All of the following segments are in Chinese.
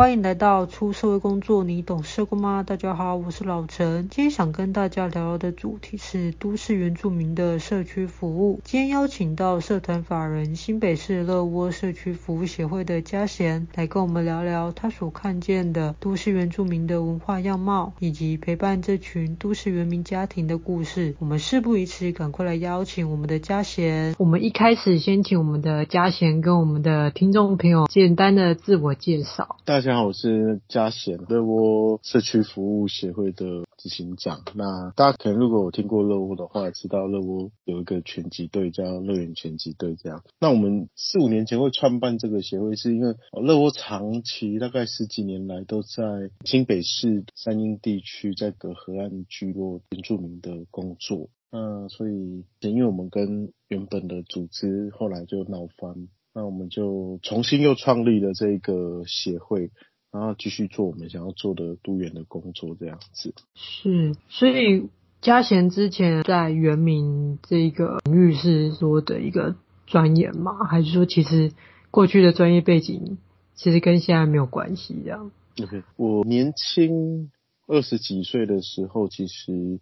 欢迎来到出社会工作，你懂社工吗？大家好，我是老陈。今天想跟大家聊聊的主题是都市原住民的社区服务。今天邀请到社团法人新北市乐窝社区服务协会的嘉贤来跟我们聊聊他所看见的都市原住民的文化样貌，以及陪伴这群都市原民家庭的故事。我们事不宜迟，赶快来邀请我们的嘉贤。我们一开始先请我们的嘉贤跟我们的听众朋友简单的自我介绍。大家好，我是嘉贤，乐窝社区服务协会的执行长。那大家可能如果有听过乐窝的话，知道乐窝有一个拳击队叫乐园拳击队这样。那我们四五年前会创办这个协会，是因为乐窝长期大概十几年来都在新北市三莺地区在隔河岸聚落原住民的工作。那所以，因为我们跟原本的组织后来就闹翻。那我们就重新又创立了这个协会，然后继续做我们想要做的都员的工作，这样子。是，所以嘉贤之前在原民这个领域是说的一个专业吗？还是说其实过去的专业背景其实跟现在没有关系？这样？OK，我年轻二十几岁的时候，其实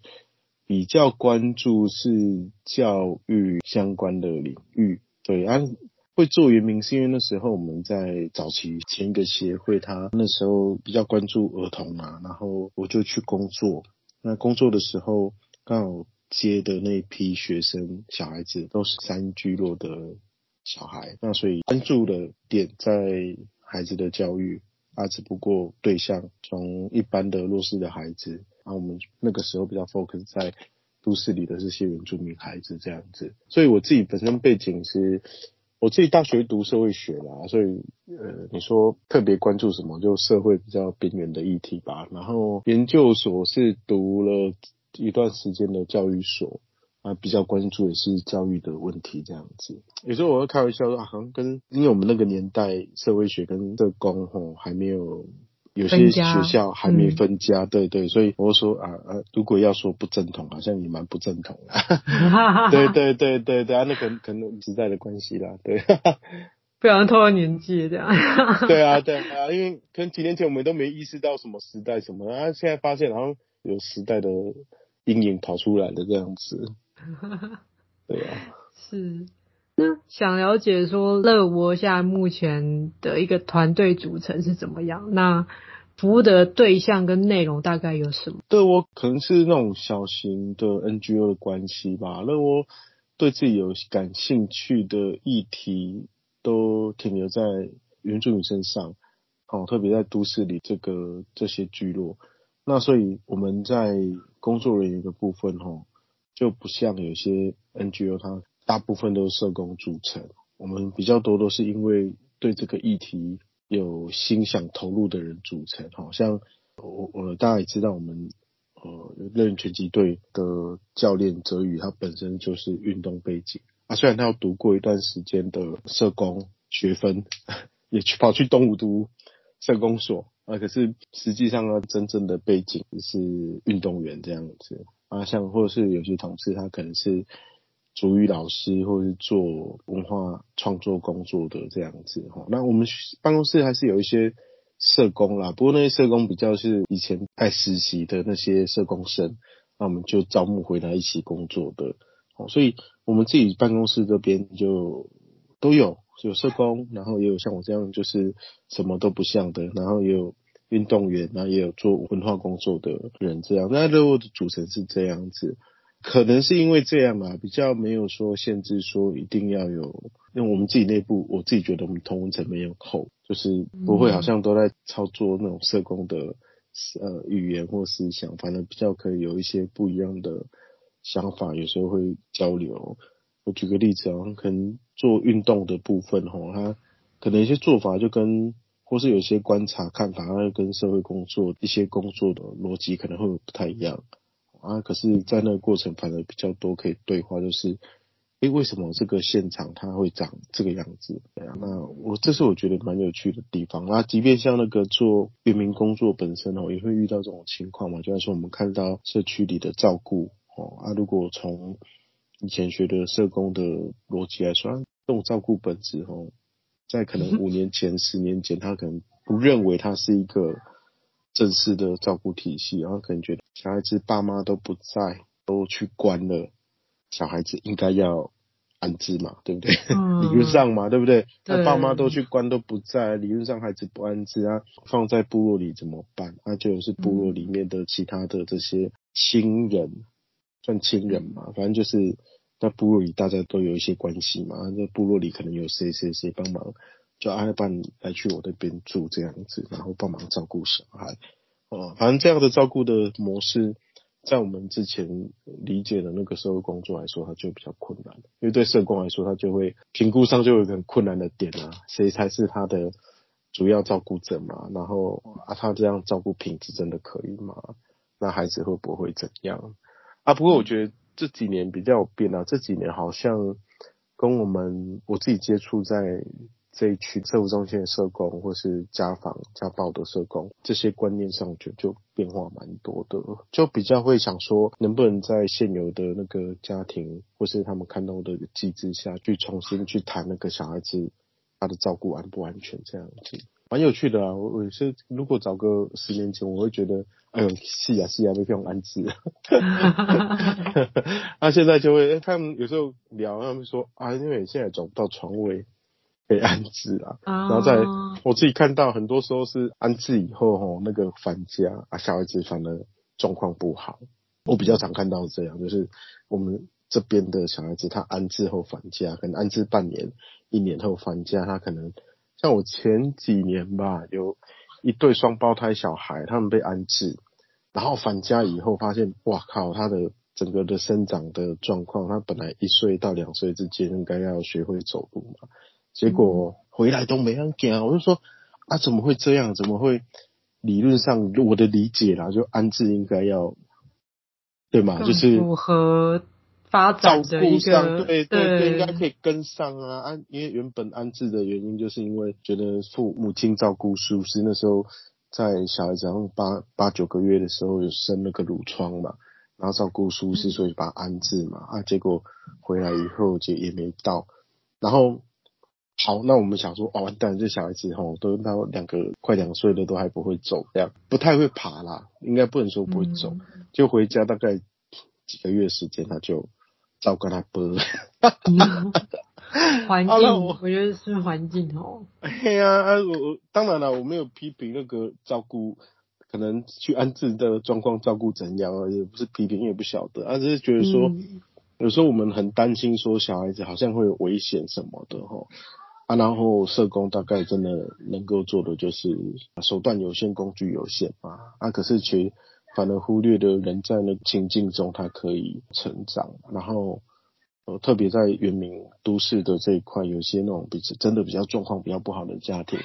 比较关注是教育相关的领域，对，啊会做原民是因为那时候我们在早期前一个协会，他那时候比较关注儿童嘛，然后我就去工作。那工作的时候刚好接的那批学生小孩子都是三聚落的小孩，那所以关注的点在孩子的教育啊，只不过对象从一般的弱势的孩子，然后我们那个时候比较 focus 在都市里的这些原住民孩子这样子。所以我自己本身背景是。我自己大学读社会学啦，所以呃，你说特别关注什么，就社会比较边缘的议题吧。然后研究所是读了一段时间的教育所，啊，比较关注的是教育的问题这样子。有时候我会开玩笑说，好像跟因为我们那个年代社会学跟社工吼还没有。有些学校还没分家，嗯、对对，所以我说啊啊，如果要说不正统，好像也蛮不正统 的。对对对对对啊，那可能可能时代的关系啦，对。不想透露年纪这样。对啊对啊，因为可能几年前我们都没意识到什么时代什么，啊，现在发现好像有时代的阴影跑出来的这样子。对啊。是。那想了解说乐窝现在目前的一个团队组成是怎么样？那服务的对象跟内容大概有什么？对我可能是那种小型的 NGO 的关系吧。那我对自己有感兴趣的议题都停留在原住民身上，哦，特别在都市里这个这些聚落。那所以我们在工作人员的部分，哈，就不像有些 NGO 它。大部分都是社工组成，我们比较多都是因为对这个议题有心想投入的人组成。好像我我大家也知道，我们呃任拳击队的教练泽宇，他本身就是运动背景啊，虽然他要读过一段时间的社工学分，也去跑去东吴读社工所啊，可是实际上他真正的背景是运动员这样子啊，像或者是有些同事他可能是。主语老师或是做文化创作工作的这样子哈，那我们办公室还是有一些社工啦，不过那些社工比较是以前在实习的那些社工生，那我们就招募回来一起工作的，所以我们自己办公室这边就都有有社工，然后也有像我这样就是什么都不像的，然后也有运动员，然后也有做文化工作的人这样，那乐窝的组成是这样子。可能是因为这样嘛，比较没有说限制，说一定要有。因为我们自己内部，我自己觉得我们同温层没有扣，就是不会好像都在操作那种社工的呃语言或思想，反正比较可以有一些不一样的想法，有时候会交流。我举个例子啊，可能做运动的部分吼，他可能一些做法就跟，或是有些观察看法，跟社会工作一些工作的逻辑可能会不太一样。啊，可是，在那个过程反而比较多可以对话，就是，诶、欸，为什么这个现场它会长这个样子？对啊，那我这是我觉得蛮有趣的地方。那即便像那个做原民工作本身哦，也会遇到这种情况嘛，就像说我们看到社区里的照顾哦，啊，如果从以前学的社工的逻辑来说，这种照顾本质哦，在可能五 年前、十年前，他可能不认为它是一个正式的照顾体系，然后可能觉得小孩子爸妈都不在，都去关了，小孩子应该要安置嘛，对不对？嗯、理论上嘛，对不对？那爸妈都去关都不在，理论上孩子不安置啊，放在部落里怎么办？那就是部落里面的其他的这些亲人，嗯、算亲人嘛，反正就是那部落里大家都有一些关系嘛，那部落里可能有谁谁谁帮忙。就阿办来去我那边住这样子，然后帮忙照顾小孩，哦，反正这样的照顾的模式，在我们之前理解的那个社会工作来说，它就比较困难，因为对社工来说，他就会评估上就有一个很困难的点啊，谁才是他的主要照顾者嘛？然后啊，他这样照顾品质真的可以吗？那孩子会不会怎样？啊，不过我觉得这几年比较有变啊，这几年好像跟我们我自己接触在。这一群社福中心的社工，或是家访家暴的社工，这些观念上就就变化蛮多的，就比较会想说，能不能在现有的那个家庭，或是他们看到的机制下去重新去谈那个小孩子他的照顾安不安全这样子，蛮有趣的啊。我我是如果找个十年前，我会觉得，哎呦，是呀是呀，没必要安置。那 现在就会，他们有时候聊，他们说啊，因为现在找不到床位。被安置啊，然后在我自己看到，很多时候是安置以后吼，那个返家啊，小孩子反而状况不好。我比较常看到这样，就是我们这边的小孩子，他安置后返家，可能安置半年、一年后返家，他可能像我前几年吧，有一对双胞胎小孩，他们被安置，然后返家以后发现，哇靠，他的整个的生长的状况，他本来一岁到两岁之间应该要学会走路嘛。结果回来都没人啊，我就说啊，怎么会这样？怎么会？理论上我的理解啦，就安置应该要对嘛？就是符合发展的一上，对对对，应该可以跟上啊。安，因为原本安置的原因，就是因为觉得父母亲照顾舒适。那时候在小孩子然后八八九个月的时候有生了个褥疮嘛，然后照顾舒适，所以把他安置嘛。啊，结果回来以后就也没到，然后。好，那我们想说，哦，完蛋，这小孩子吼都到两个快两岁了，都还不会走，这样不太会爬啦，应该不能说不会走，嗯、就回家大概几个月时间，他就照跟他播。环境，我觉得是环境哦。哎呀，啊，我当然了，我没有批评那个照顾，可能去安置的状况照顾怎样啊，也不是批评，也不晓得，啊，只是觉得说，嗯、有时候我们很担心说小孩子好像会有危险什么的吼。啊，然后社工大概真的能够做的就是手段有限，工具有限嘛。啊，可是却反而忽略的人在那情境中他可以成长。然后呃，特别在原民都市的这一块，有些那种比真的比较状况比较不好的家庭，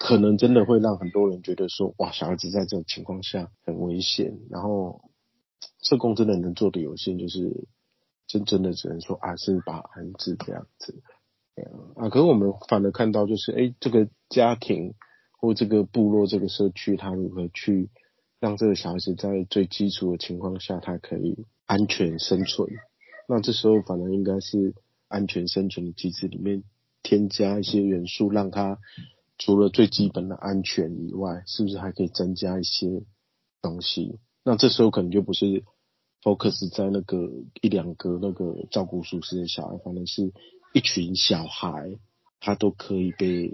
可能真的会让很多人觉得说，哇，小孩子在这种情况下很危险。然后社工真的能做的有限，就是真真的只能说啊，是把安置这样子。啊，可是我们反而看到，就是哎，这个家庭或这个部落、这个社区，他如何去让这个小孩子在最基础的情况下，他可以安全生存？那这时候反而应该是安全生存的机制里面添加一些元素，让他除了最基本的安全以外，是不是还可以增加一些东西？那这时候可能就不是 focus 在那个一两个那个照顾舒适的小孩，反而是。一群小孩，他都可以被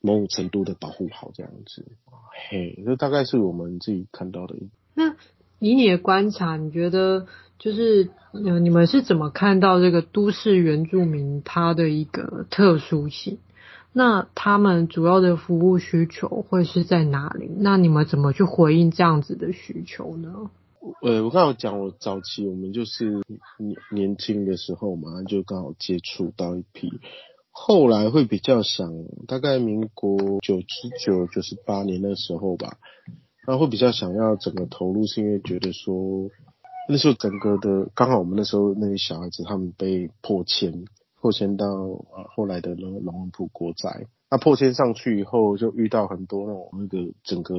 某种程度的保护好，这样子。嘿，这大概是我们自己看到的。那以你的观察，你觉得就是呃，你们是怎么看到这个都市原住民他的一个特殊性？那他们主要的服务需求会是在哪里？那你们怎么去回应这样子的需求呢？呃，我刚好讲，我早期我们就是年年轻的时候嘛，就刚好接触到一批，后来会比较想，大概民国九十九、九十八年的时候吧，然后会比较想要整个投入，是因为觉得说那时候整个的刚好我们那时候那些小孩子他们被迫迁，破迁到啊后来的那个龙文埔国宅，那破迁上去以后就遇到很多那种那个整个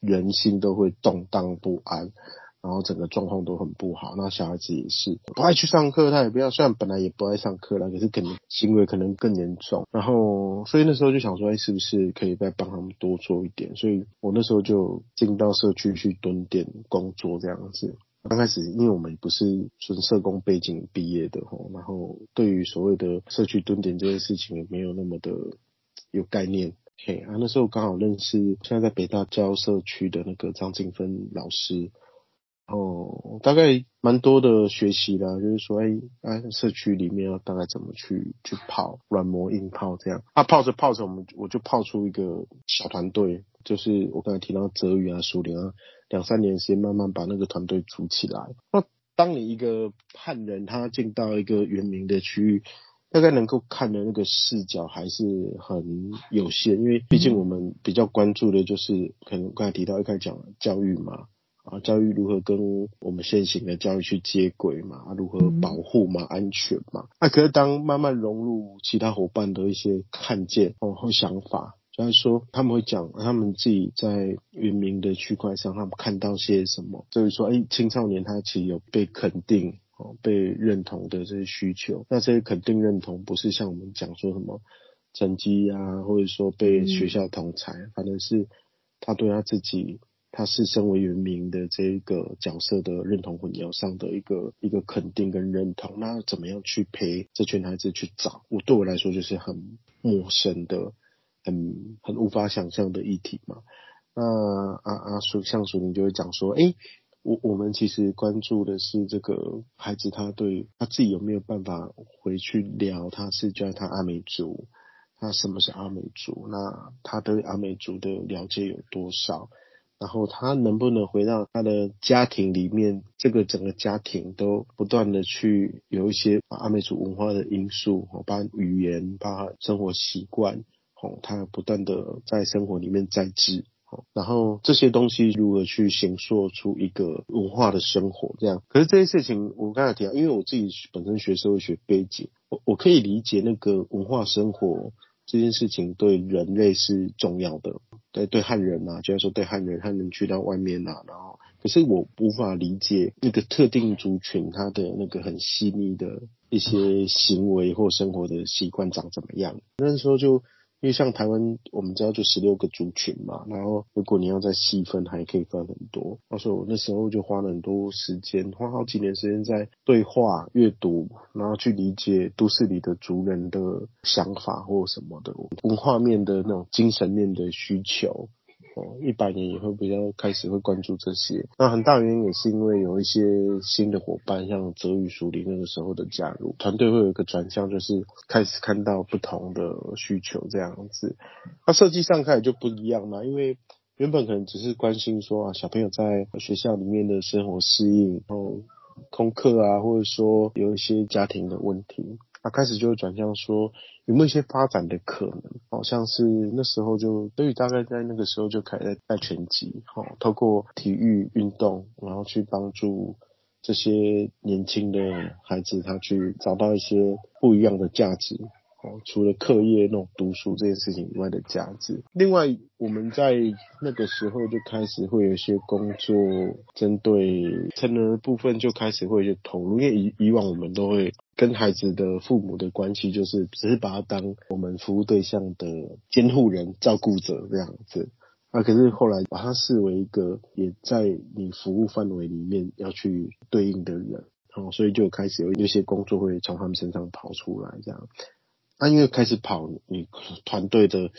人心都会动荡不安。然后整个状况都很不好。那小孩子也是不爱去上课，他也不要，虽然本来也不爱上课了，可是可能行为可能更严重。然后所以那时候就想说，哎，是不是可以再帮他们多做一点？所以我那时候就进到社区去蹲点工作这样子。刚开始，因为我们不是纯社工背景毕业的吼，然后对于所谓的社区蹲点这件事情也没有那么的有概念。嘿啊，那时候刚好认识现在在北大教社区的那个张静芬老师，哦，大概蛮多的学习啦，就是说，哎，啊，社区里面要大概怎么去去泡软磨硬泡这样，啊，泡着泡着，我们我就泡出一个小团队，就是我刚才提到泽宇啊、苏玲啊。两三年时间，慢慢把那个团队组起来。那当你一个汉人，他进到一个原民的区域，大概能够看的那个视角还是很有限，因为毕竟我们比较关注的就是，可能刚才提到一开始讲教育嘛，啊，教育如何跟我们现行的教育去接轨嘛，啊，如何保护嘛，安全嘛。那可是当慢慢融入其他伙伴的一些看见哦和想法。就是说，他们会讲他们自己在原民的区块上，他们看到些什么。就是说，哎，青少年他其实有被肯定、哦，被认同的这些需求。那这些肯定认同，不是像我们讲说什么成绩啊，或者说被学校同侪，嗯、反正是他对他自己，他是身为原民的这一个角色的认同混淆上的一个一个肯定跟认同。那怎么样去陪这群孩子去找？我对我来说就是很陌生的。很很无法想象的议题嘛，那阿阿叔像淑玲就会讲说，哎、我我们其实关注的是这个孩子，他对他自己有没有办法回去聊，他是叫他阿美族，那什么是阿美族？那他对阿美族的了解有多少？然后他能不能回到他的家庭里面，这个整个家庭都不断的去有一些阿美族文化的因素，包括语言，包括生活习惯。哦，他不断的在生活里面在制，哦，然后这些东西如何去形塑出一个文化的生活，这样。可是这些事情，我刚才提到，因为我自己本身学社会学背景，我我可以理解那个文化生活这件事情对人类是重要的，对对汉人啊，就像说对汉人，汉人去到外面啊，然后，可是我无法理解那个特定族群他的那个很细腻的一些行为或生活的习惯长怎么样，那时候就。因为像台湾，我们知道就十六个族群嘛，然后如果你要再细分，还可以分很多。所以我那时候就花了很多时间，花好几年时间在对话、阅读，然后去理解都市里的族人的想法或什么的文化面的那种精神面的需求。哦，一百年以后比较开始会关注这些，那很大原因也是因为有一些新的伙伴，像泽宇、淑玲那个时候的加入，团队会有一个转向，就是开始看到不同的需求这样子。那设计上开始就不一样嘛，因为原本可能只是关心说啊，小朋友在学校里面的生活适应，然后功课啊，或者说有一些家庭的问题。他、啊、开始就会转向说有没有一些发展的可能，好像是那时候就，德语大概在那个时候就开始在带拳击，好，透过体育运动，然后去帮助这些年轻的孩子，他去找到一些不一样的价值。哦，除了课业那种读书这件事情以外的价值，另外我们在那个时候就开始会有一些工作，针对成人的部分就开始会去投入，因为以以往我们都会跟孩子的父母的关系就是只是把他当我们服务对象的监护人、照顾者这样子，啊，可是后来把他视为一个也在你服务范围里面要去对应的人，哦，所以就开始有一些工作会从他们身上跑出来这样。那因为开始跑，你团队的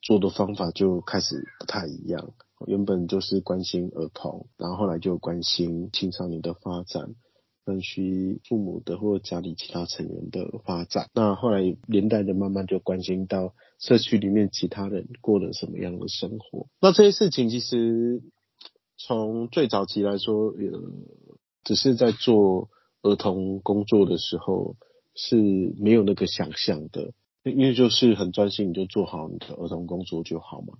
做的方法就开始不太一样。原本就是关心儿童，然后后来就关心青少年的发展，关心父母的或家里其他成员的发展。那后来连带的慢慢就关心到社区里面其他人过了什么样的生活。那这些事情其实从最早期来说，呃，只是在做儿童工作的时候。是没有那个想象的，因为就是很专心，你就做好你的儿童工作就好嘛。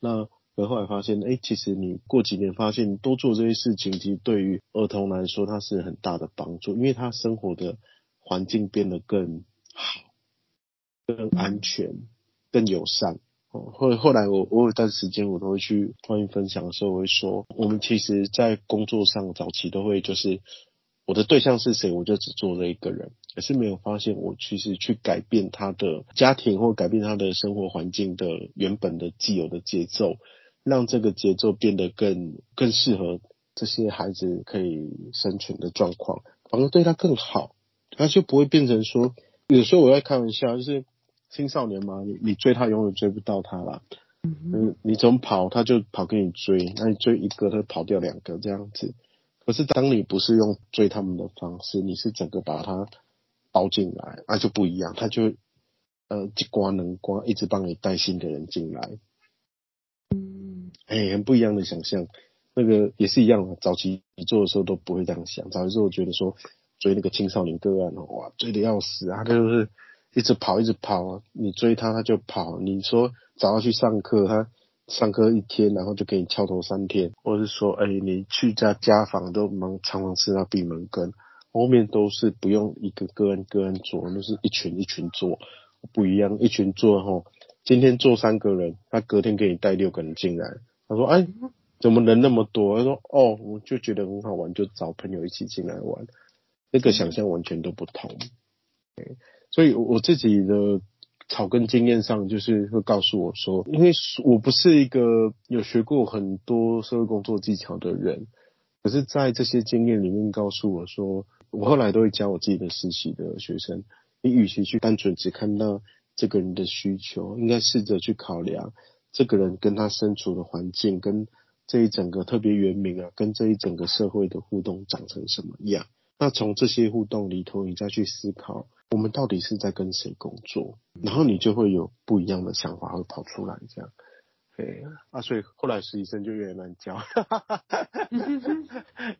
那可后来发现，哎、其实你过几年发现，多做这些事情，其实对于儿童来说，它是很大的帮助，因为他生活的环境变得更好、更安全、更友善。哦，后后来我我有段时间我都会去欢迎分享的时候，我会说，我们其实在工作上早期都会就是我的对象是谁，我就只做这一个人，可是没有发现我其实去改变他的家庭或改变他的生活环境的原本的既有的节奏，让这个节奏变得更更适合这些孩子可以生存的状况，反而对他更好，他就不会变成说，有时候我在开玩笑，就是。青少年嘛，你你追他永远追不到他啦。嗯，你总跑，他就跑给你追，那你追一个，他跑掉两个这样子。可是当你不是用追他们的方式，你是整个把他包进来，那就不一样，他就呃一瓜能瓜，一直帮你带新的人进来。嗯，哎、欸，很不一样的想象。那个也是一样的，早期你做的时候都不会这样想。早期时候我觉得说追那个青少年个案，哇，追的要死啊，他就是。一直跑，一直跑，你追他，他就跑。你说找他去上课，他上课一天，然后就给你翘头三天，或者是说，哎、欸，你去家家访都忙，常常吃到闭门羹。后面都是不用一个个案个案做，都、是一群一群做，不一样，一群做吼。今天做三个人，他隔天给你带六个人进来。他说，哎，怎么人那么多？他说，哦，我就觉得很好玩，就找朋友一起进来玩。那个想象完全都不同。所以我自己的草根经验上，就是会告诉我说，因为我不是一个有学过很多社会工作技巧的人，可是在这些经验里面告诉我说，我后来都会教我自己的实习的学生，你与其去单纯只看到这个人的需求，应该试着去考量这个人跟他身处的环境，跟这一整个特别原民啊，跟这一整个社会的互动长成什么样。那从这些互动里头，你再去思考。我们到底是在跟谁工作？然后你就会有不一样的想法会跑出来，这样。对啊，所以后来实习生就越来越难教。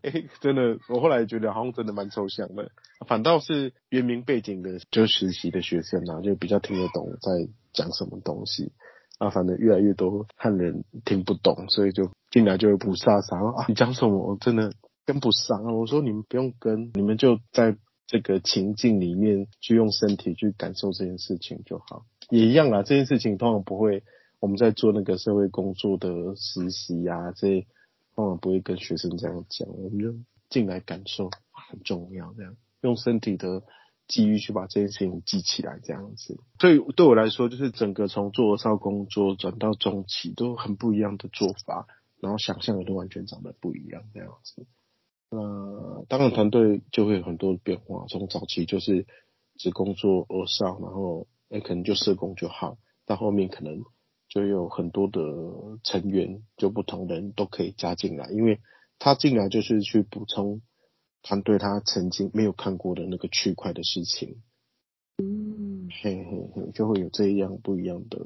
哎，真的，我后来觉得好像真的蛮抽象的。反倒是原名背景的，就实习的学生啊，就比较听得懂在讲什么东西。啊，反正越来越多汉人听不懂，所以就进来就会不飒飒啊，你讲什么？我真的跟不上啊。我说你们不用跟，你们就在。这个情境里面去用身体去感受这件事情就好，也一样啦。这件事情通常不会，我们在做那个社会工作的实习啊，这通常不会跟学生这样讲，我们就进来感受很重要，这样用身体的机遇去把这件事情记起来，这样子。所以对我来说，就是整个从做少工作转到中期都很不一样的做法，然后想象的都完全长得不一样，这样子。那当然，团队就会有很多变化。从早期就是只工作儿少，然后诶、可能就社工就好，到后面可能就有很多的成员，就不同人都可以加进来，因为他进来就是去补充团队他曾经没有看过的那个区块的事情。嗯，嘿嘿嘿，就会有这样不一样的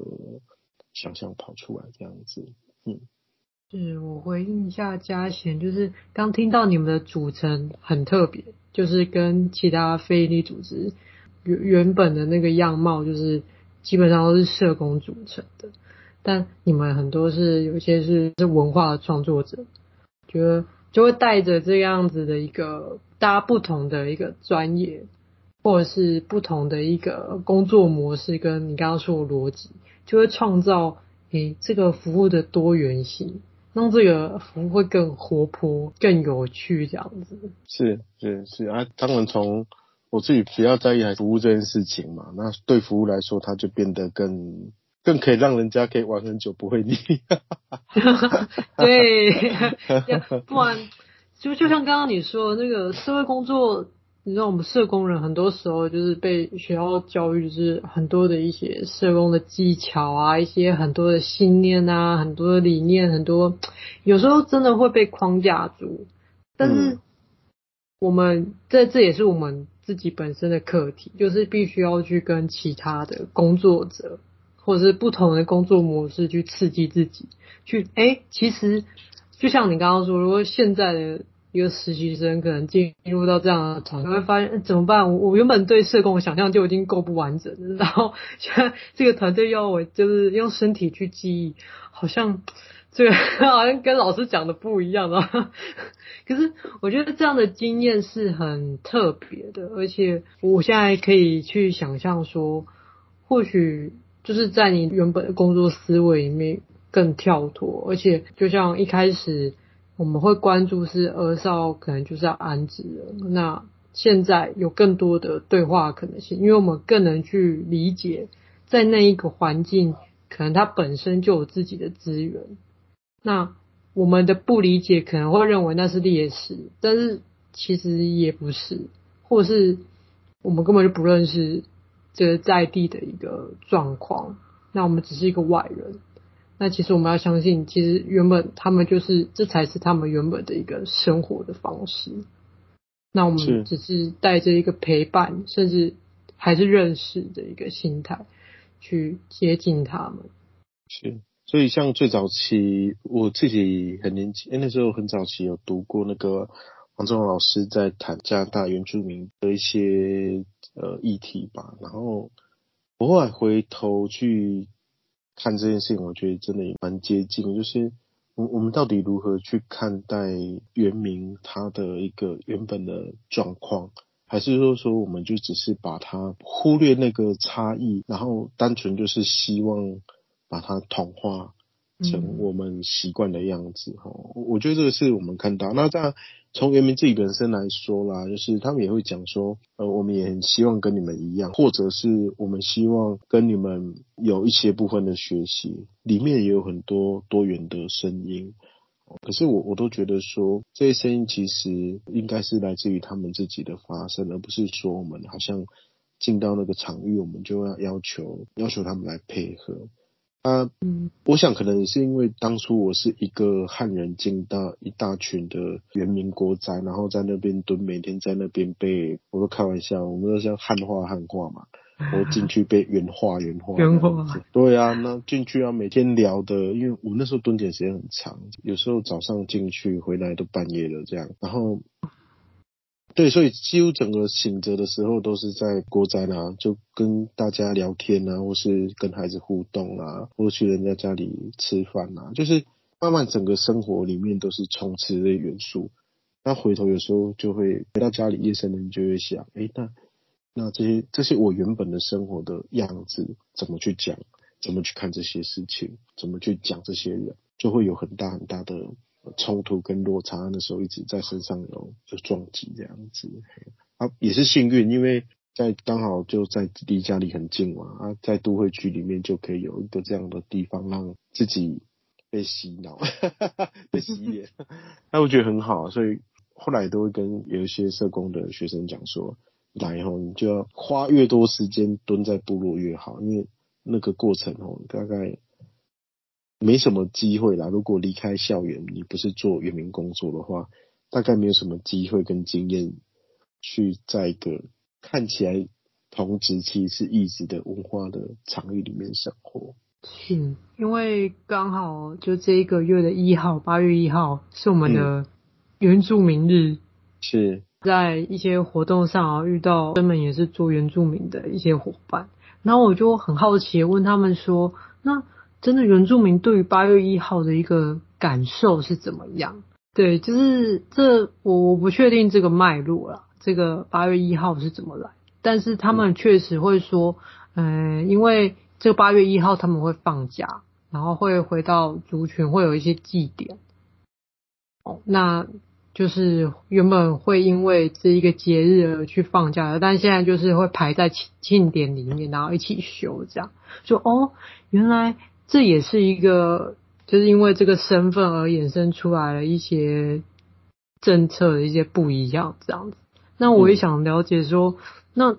想象跑出来，这样子，嗯。是我回应一下嘉贤，就是刚听到你们的组成很特别，就是跟其他非营利组织原原本的那个样貌，就是基本上都是社工组成的，但你们很多是有一些是是文化的创作者，觉得就会带着这样子的一个大家不同的一个专业，或者是不同的一个工作模式，跟你刚刚说的逻辑，就会创造诶这个服务的多元性。让这个服务会更活泼、更有趣，这样子。是是是啊，当然从我自己比较在意还服务这件事情嘛，那对服务来说，它就变得更更可以让人家可以玩很久不会腻。对，不然就就像刚刚你说的那个社会工作。你知道我们社工人很多时候就是被学校教育，就是很多的一些社工的技巧啊，一些很多的信念啊，很多的理念，很多有时候真的会被框架住。但是我们这这也是我们自己本身的课题，就是必须要去跟其他的工作者或者是不同的工作模式去刺激自己，去诶、欸，其实就像你刚刚说，如果现在的。一个实习生可能进入到这样的团队，会发现怎么办？我我原本对社工的想象就已经够不完整了，然后现在这个团队要我就是用身体去记忆，好像 这个好像跟老师讲的不一样啊。可是我觉得这样的经验是很特别的，而且我现在可以去想象说，或许就是在你原本的工作思维里面更跳脱，而且就像一开始我们会关注是儿少可能就是要安置了，那现在有更多的对话可能性，因为我们更能去理解在那一个环境，可能它本身就有自己的资源，那我们的不理解可能会认为那是劣势，但是其实也不是，或是我们根本就不认识。这个在地的一个状况，那我们只是一个外人。那其实我们要相信，其实原本他们就是，这才是他们原本的一个生活的方式。那我们只是带着一个陪伴，甚至还是认识的一个心态去接近他们。是，所以像最早期我自己很年轻，那时候很早期有读过那个黄宗老师在谈加拿大原住民的一些。呃，议题吧。然后我后来回头去看这件事情，我觉得真的也蛮接近。就是我我们到底如何去看待原民他的一个原本的状况，还是说说我们就只是把它忽略那个差异，然后单纯就是希望把它同化成我们习惯的样子？哈、嗯，我觉得这个是我们看到。那这样。从原民自己本身来说啦，就是他们也会讲说，呃，我们也很希望跟你们一样，或者是我们希望跟你们有一些部分的学习，里面也有很多多元的声音。可是我我都觉得说，这些声音其实应该是来自于他们自己的发声，而不是说我们好像进到那个场域，我们就要要求要求他们来配合。啊，嗯，我想可能也是因为当初我是一个汉人进到一大群的原民国宅，然后在那边蹲，每天在那边被，我都开玩笑，我们都像汉化汉化嘛，我进去被原化原化，原化，对啊，那进去啊，每天聊的，因为我那时候蹲点时间很长，有时候早上进去回来都半夜了这样，然后。对，所以几乎整个醒着的时候都是在国宅啦，就跟大家聊天啊，或是跟孩子互动啊，或去人家家里吃饭啊，就是慢慢整个生活里面都是充斥的元素。那回头有时候就会回到家里，夜深人就会想，哎，那那这些这些我原本的生活的样子，怎么去讲？怎么去看这些事情？怎么去讲这些人？就会有很大很大的。冲突跟落差，那时候一直在身上有有撞击这样子，啊也是幸运，因为在刚好就在离家里很近嘛，啊在都会区里面就可以有一个这样的地方让自己被洗脑，被洗脸，那我觉得很好，所以后来都会跟有一些社工的学生讲说，来以后你就要花越多时间蹲在部落越好，因为那个过程哦大概。没什么机会啦。如果离开校园，你不是做原民工作的话，大概没有什么机会跟经验去在一个看起来同质期是一直的文化的场域里面生活。是，因为刚好就这一个月的一号，八月一号是我们的原住民日。嗯、是在一些活动上啊，遇到专门也是做原住民的一些伙伴，然后我就很好奇问他们说，那。真的原住民对于八月一号的一个感受是怎么样？对，就是这我我不确定这个脉络啦，这个八月一号是怎么来？但是他们确实会说，嗯、呃，因为这个八月一号他们会放假，然后会回到族群，会有一些祭典。哦，那就是原本会因为这一个节日而去放假的，但现在就是会排在庆典里面，然后一起休这样。就哦，原来。这也是一个，就是因为这个身份而衍生出来了一些政策的一些不一样，这样子。那我也想了解说，那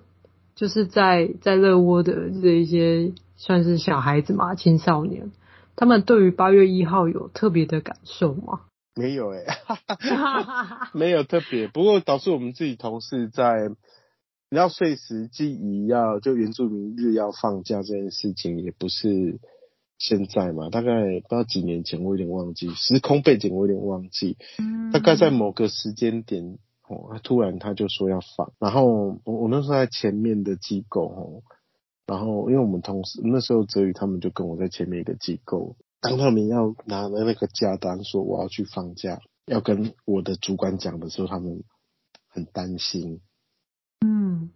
就是在在乐窝的这一些算是小孩子嘛，青少年，他们对于八月一号有特别的感受吗？没有哎、欸，没有特别。不过导致我们自己同事在要岁时记忆要就原住民日要放假这件事情，也不是。现在嘛，大概不知道几年前，我有点忘记时空背景，我有点忘记。嗯，大概在某个时间点，哦，突然他就说要放，然后我我那时候在前面的机构，哦，然后因为我们同事那时候泽宇他们就跟我在前面一个机构，当他们要拿了那个假单说我要去放假，要跟我的主管讲的时候，他们很担心。嗯，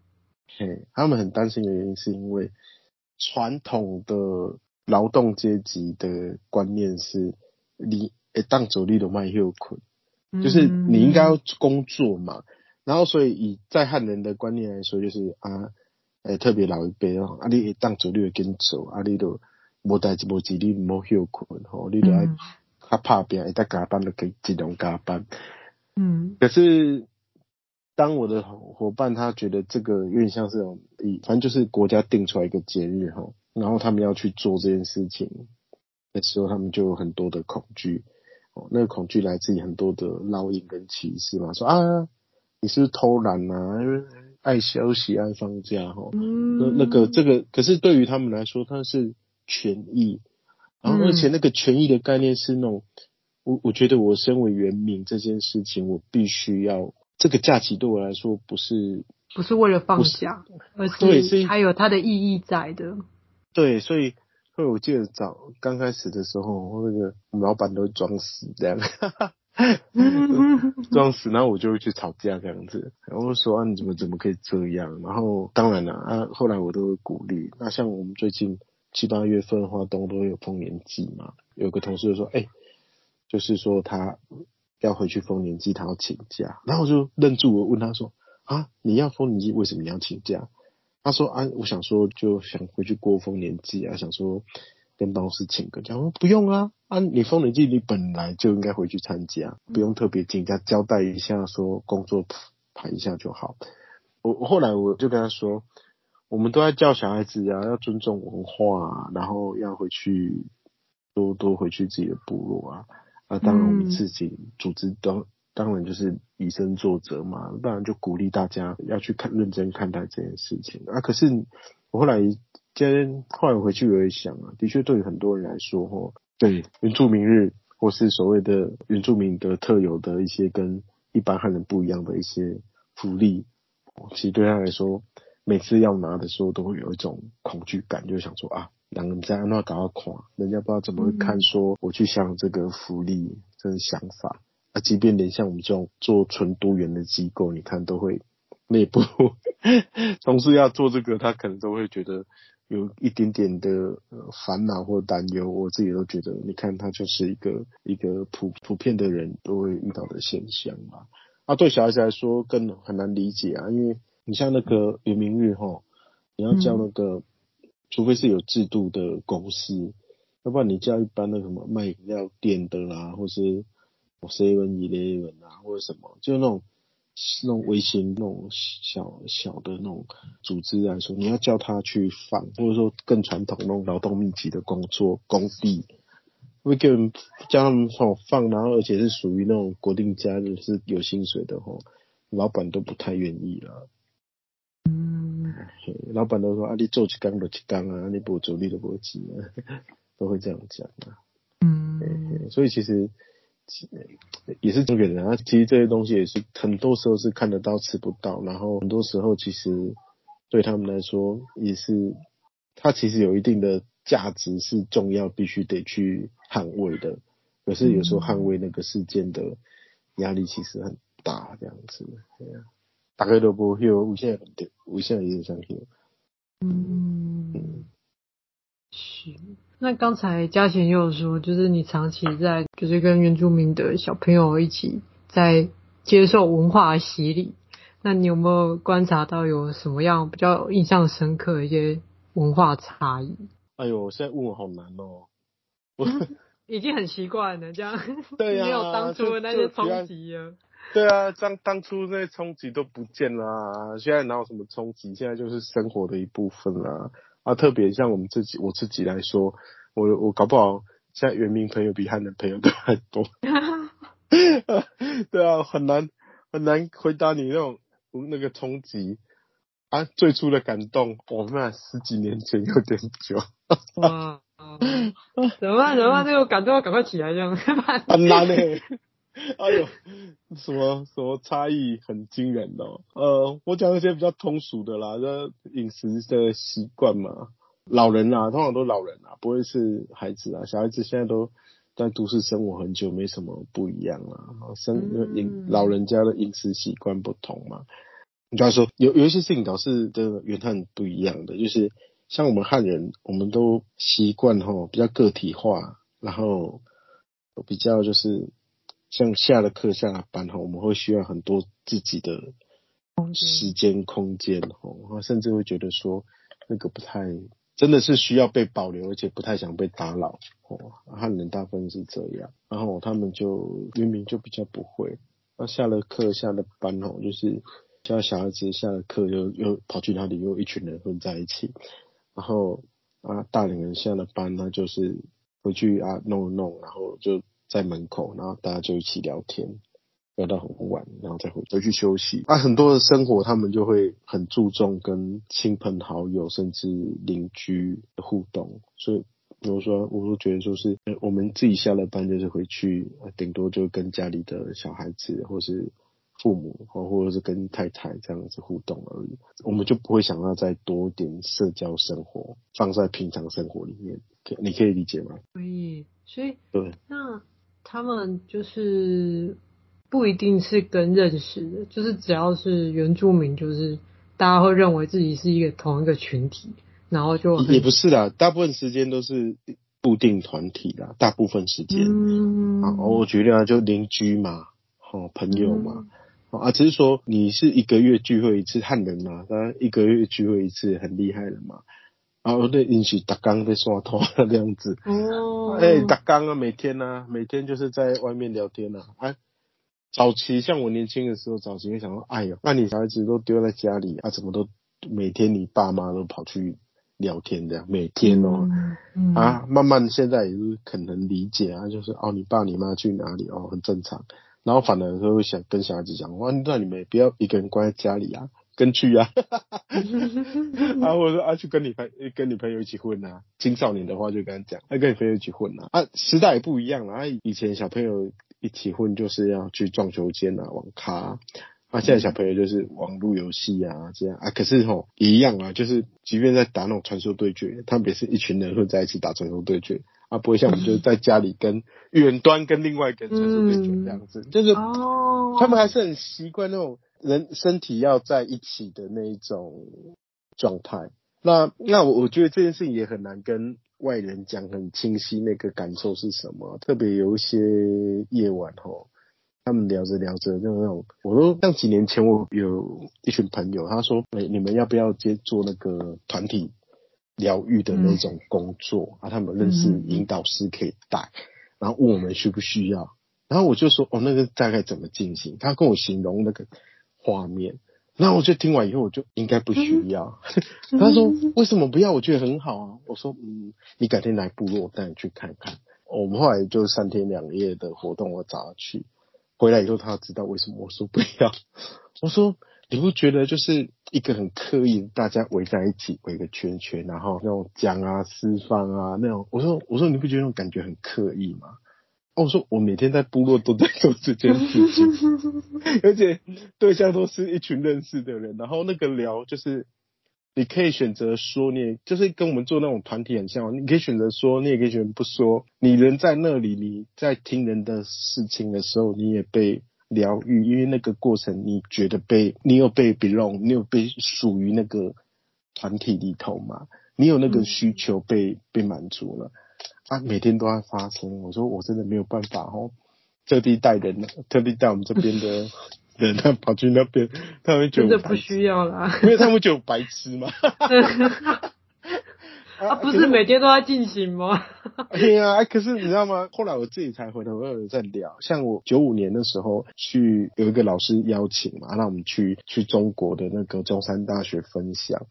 嘿，他们很担心的原因是因为。传统的劳动阶级的观念是，你诶当走力的卖又困，就是你应该要工作嘛。然后所以以在汉人的观念来说，就是啊，诶特别老一辈哦，啊你当走力会跟走，啊你都无代志无志，你唔好休困吼，你都爱较拍拼，一旦加班就可以尽量加班。嗯，可是。当我的伙伴他觉得这个有点像是种，反正就是国家定出来一个节日哈，然后他们要去做这件事情的时候，他们就有很多的恐惧哦，那个恐惧来自于很多的烙印跟歧视嘛，说啊，你是不是偷懒啊，因为爱休息爱放假哈，那那个这个，可是对于他们来说，它是权益，然后而且那个权益的概念是那种，我我觉得我身为原民这件事情，我必须要。这个假期对我来说不是不是为了放假，而是还有它的意义在的。对，所以所以我记得早刚开始的时候，那个我们老板都会装死这样，装死，然后我就会去吵架这样子，然后说啊你怎么怎么可以这样？然后当然了啊，后来我都会鼓励。那像我们最近七八月份花东都会有丰年祭嘛，有个同事就说，哎，就是说他。要回去丰年祭，他要请假，然后我就愣住，我问他说：“啊，你要丰年祭，为什么你要请假？”他说：“啊，我想说，就想回去过丰年祭啊，想说跟办公室请个假。”我说：“不用啊，啊，你丰年祭你本来就应该回去参加，不用特别请假，交代一下说工作排一下就好。”我我后来我就跟他说：“我们都在教小孩子啊，要尊重文化啊，然后要回去多多回去自己的部落啊。”啊当然，我们自己组织当当然就是以身作则嘛，当然就鼓励大家要去看认真看待这件事情啊。可是我后来今天后来回去我也想啊，的确对于很多人来说，吼，对原住民日或是所谓的原住民的特有的一些跟一般汉人不一样的一些福利，其实对他来说，每次要拿的时候都会有一种恐惧感，就想说啊。两个人在那搞到垮，人家不知道怎么会看，说我去想这个福利这个想法啊，即便连像我们这种做纯多元的机构，你看都会内部 同事要做这个，他可能都会觉得有一点点的烦恼或担忧。我自己都觉得，你看他就是一个一个普普遍的人都会遇到的现象嘛。啊，对小孩子来说更很难理解啊，因为你像那个圆明日哈，你要叫那个。嗯除非是有制度的公司，要不然你叫一般的什么卖饮料店的啦，或是 seven eleven 啊，或者什么，就那种那种微型那种小小的那种组织来说，你要叫他去放，或者说更传统那种劳动密集的工作工地，会给人叫他们放，然后而且是属于那种国定假日是有薪水的吼，老板都不太愿意了。老板都说啊，你做一工就一工啊，你不做你都不钱啊，都会这样讲啊。嗯，所以其实也是这个人啊。其实这些东西也是很多时候是看得到吃不到，然后很多时候其实对他们来说也是，它其实有一定的价值是重要，必须得去捍卫的。可是有时候捍卫那个事件的压力其实很大，这样子，对啊。大概都不会有无限的无限的影响性。嗯，嗯是。那刚才嘉贤又有说，就是你长期在，就是跟原住民的小朋友一起在接受文化洗礼。那你有没有观察到有什么样比较印象深刻的一些文化差异？哎呦，现在问我好难哦。我 已经很习惯了，这样 对呀、啊，没有当初的那些冲击了。对啊，当当初那些冲击都不见啦啊！现在哪有什么冲击？现在就是生活的一部分啦。啊，特别像我们自己，我自己来说，我我搞不好现在原名朋友比汉人朋友都还多。对啊，很难很难回答你那种那个冲击啊！最初的感动，我们十几年前有点久。哇，怎么办？怎么办？那个感动要赶快起来，这样很难呢、欸。哎呦，什么什么差异很惊人哦。呃，我讲一些比较通俗的啦，这饮食的习惯嘛，老人啊，通常都老人啊，不会是孩子啊。小孩子现在都在都市生活很久，没什么不一样啊。生饮老人家的饮食习惯不同嘛。你就要说有有一些事情倒是的原来很不一样的，就是像我们汉人，我们都习惯吼比较个体化，然后比较就是像下了课下了班哈，我们会需要很多自己的时间空间吼，甚至会觉得说那个不太真的是需要被保留，而且不太想被打扰哦。汉人大部分是这样，然后他们就明明就比较不会，那下了课下了班哦，就是叫小孩子下了课又又跑去哪里，又一群人混在一起。然后啊，大龄人下了班呢，就是回去啊弄一弄，然后就在门口，然后大家就一起聊天，聊到很晚，然后再回回去休息。啊，很多的生活他们就会很注重跟亲朋好友甚至邻居的互动，所以比如说，我都觉得说是，我们自己下了班就是回去，顶多就跟家里的小孩子或是。父母或或者是跟太太这样子互动而已，我们就不会想要再多点社交生活放在平常生活里面，你可以理解吗？可以，所以对，那他们就是不一定是跟认识的，就是只要是原住民，就是大家会认为自己是一个同一个群体，然后就也不是啦，大部分时间都是固定团体啦，大部分时间，嗯，啊，我举例啊，就邻居嘛，好朋友嘛。嗯啊，只是说你是一个月聚会一次汉人嘛，当然一个月聚会一次很厉害了嘛。然后那引起打刚被刷头这样子。哦。哎、欸，打刚啊，每天啊，每天就是在外面聊天啊。哎、啊，早期像我年轻的时候，早期会想说，哎呦，那你小孩子都丢在家里啊，怎么都每天你爸妈都跑去聊天这样，每天哦。嗯。啊，慢慢现在也是可能理解啊，就是哦，你爸你妈去哪里哦，很正常。然后反而都会想跟小孩子讲，哇，那你们也不要一个人关在家里啊，跟去啊，啊，或者说啊，去跟你朋跟你朋友一起混啊，青少年的话就跟他讲，要跟你朋友一起混啊，啊，时代也不一样了，啊，以前小朋友一起混就是要去撞球间啊，网咖啊，啊，现在小朋友就是网络游戏啊，这样。啊，可是吼一样啊，就是即便在打那种传说对决，他们也是一群人混在一起打传说对决。啊，不会像我们就是在家里跟远端跟另外一个人传说对决这样子，嗯、就是他们还是很习惯那种人身体要在一起的那一种状态。那那我我觉得这件事情也很难跟外人讲很清晰那个感受是什么。特别有一些夜晚吼，他们聊着聊着就那种，我都像几年前我有一群朋友，他说，哎，你们要不要接做那个团体？疗愈的那种工作、嗯、啊，他们认识引导师可以带，嗯、然后问我们需不需要，然后我就说哦，那个大概怎么进行？他跟我形容那个画面，然后我就听完以后，我就应该不需要。嗯、他说为什么不要？我觉得很好啊。我说嗯，你改天来部落，我带你去看看。我们后来就三天两夜的活动，我找他去，回来以后他知道为什么我说不要。我说。你不觉得就是一个很刻意，大家围在一起围个圈圈，然后那种讲啊、释放啊那种？我说，我说你不觉得那种感觉很刻意吗？哦，我说我每天在部落都在做这件事情，而且对象都是一群认识的人，然后那个聊就是你可以选择说，你也就是跟我们做那种团体很像，你可以选择说，你也可以选择不说。你人在那里，你在听人的事情的时候，你也被。疗愈，因为那个过程，你觉得被你有被 belong，你有被属于那个团体里头嘛？你有那个需求被、嗯、被满足了啊！每天都在发生，我说我真的没有办法哦，特地带人，特地带我们这边的 人，他跑去那边，他们觉得不需要啦，因为他们就有白痴嘛。啊，不是每天都在进行吗？对啊，可是你知道吗？后来我自己才回头，我有人在聊。像我九五年的时候去，有一个老师邀请嘛，让我们去去中国的那个中山大学分享。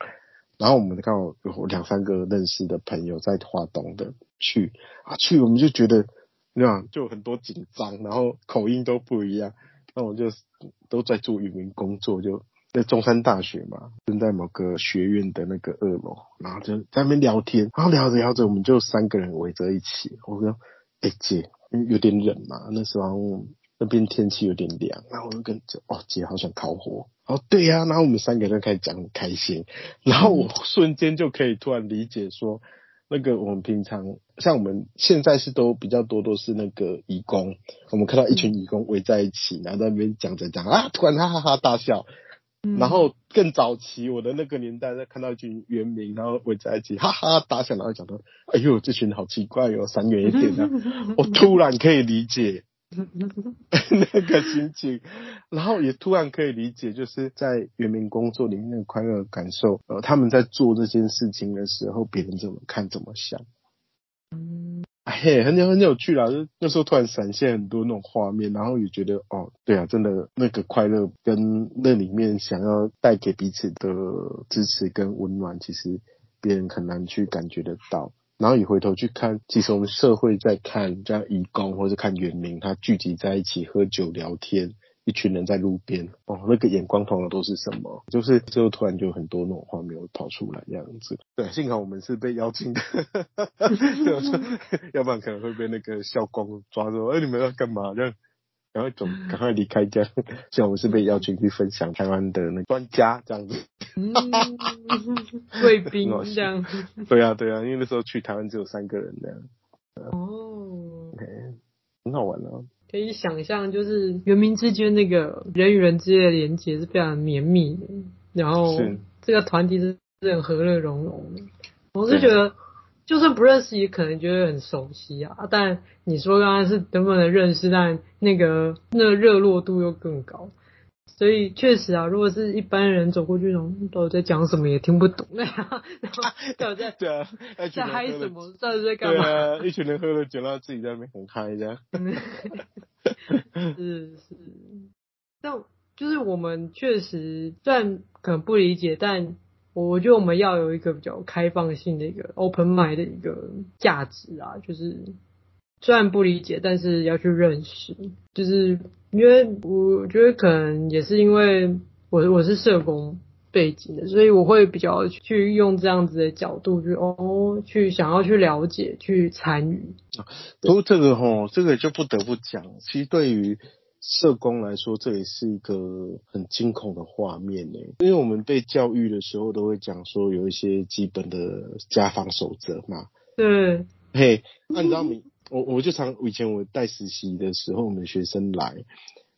然后我们刚好有两三个认识的朋友在华东的去啊，去我们就觉得那样就很多紧张，然后口音都不一样。那我就都在做语文工作就。在中山大学嘛，正在某个学院的那个二楼，然后就在那边聊天，然后聊着聊着，我们就三个人围在一起。我说：“哎、欸、姐，有点冷嘛，那时候那边天气有点凉。”然后我就跟姐：“哦，姐好想烤火。”哦，对呀、啊。然后我们三个人开始讲很开心，然后我 瞬间就可以突然理解说，那个我们平常像我们现在是都比较多都是那个义工，我们看到一群义工围在一起，然后在那边讲着讲啊，突然哈哈哈大笑。嗯、然后更早期我的那个年代，在看到一群原民，然后围在一起，哈哈大笑，然后讲到，哎呦，这群好奇怪哟、哦，闪远一点啊！我突然可以理解 那个心情，然后也突然可以理解，就是在原民工作里面那个快乐的感受。呃，他们在做这件事情的时候，别人怎么看怎么想。嗯。嘿，很有很有趣啦，就那时候突然闪现很多那种画面，然后也觉得哦，对啊，真的那个快乐跟那里面想要带给彼此的支持跟温暖，其实别人很难去感觉得到。然后你回头去看，其实我们社会在看这样移工或者看原民，他聚集在一起喝酒聊天。一群人在路边哦，那个眼光通常都是什么？就是最后突然就有很多那种画面会跑出来这样子。对，幸好我们是被邀请的，要不然可能会被那个校工抓住。哎、欸，你们要干嘛？这样赶快走，赶快离开这样。幸好我们是被邀请去分享台湾的那专家这样子，贵宾这样。对啊，对啊，因为那时候去台湾只有三个人这样。哦，okay, 很好玩啊。可以想象，就是人民之间那个人与人之间的连接是非常绵密的，然后这个团体是很和乐融融的。我是觉得，就算不认识，也可能觉得很熟悉啊。但你说刚刚是能不能认识，但那个那个热络度又更高。所以确实啊，如果是一般人走过去，然后到底在讲什么也听不懂，然后到底在 对啊，在嗨什么？到底在干嘛？对啊，一群人喝了酒，然后自己在那边很嗨这样。是是，但就是我们确实虽然可能不理解，但我觉得我们要有一个比较开放性的一个 open mind 的一个价值啊，就是虽然不理解，但是要去认识，就是。因为我觉得可能也是因为我我是社工背景的，所以我会比较去用这样子的角度去哦，去想要去了解、去参与。不过这个吼，这个就不得不讲，其实对于社工来说，这也是一个很惊恐的画面呢。因为我们被教育的时候，都会讲说有一些基本的家访守则嘛。对。嘿，那你知道你？我我就常以前我带实习的时候，我们学生来，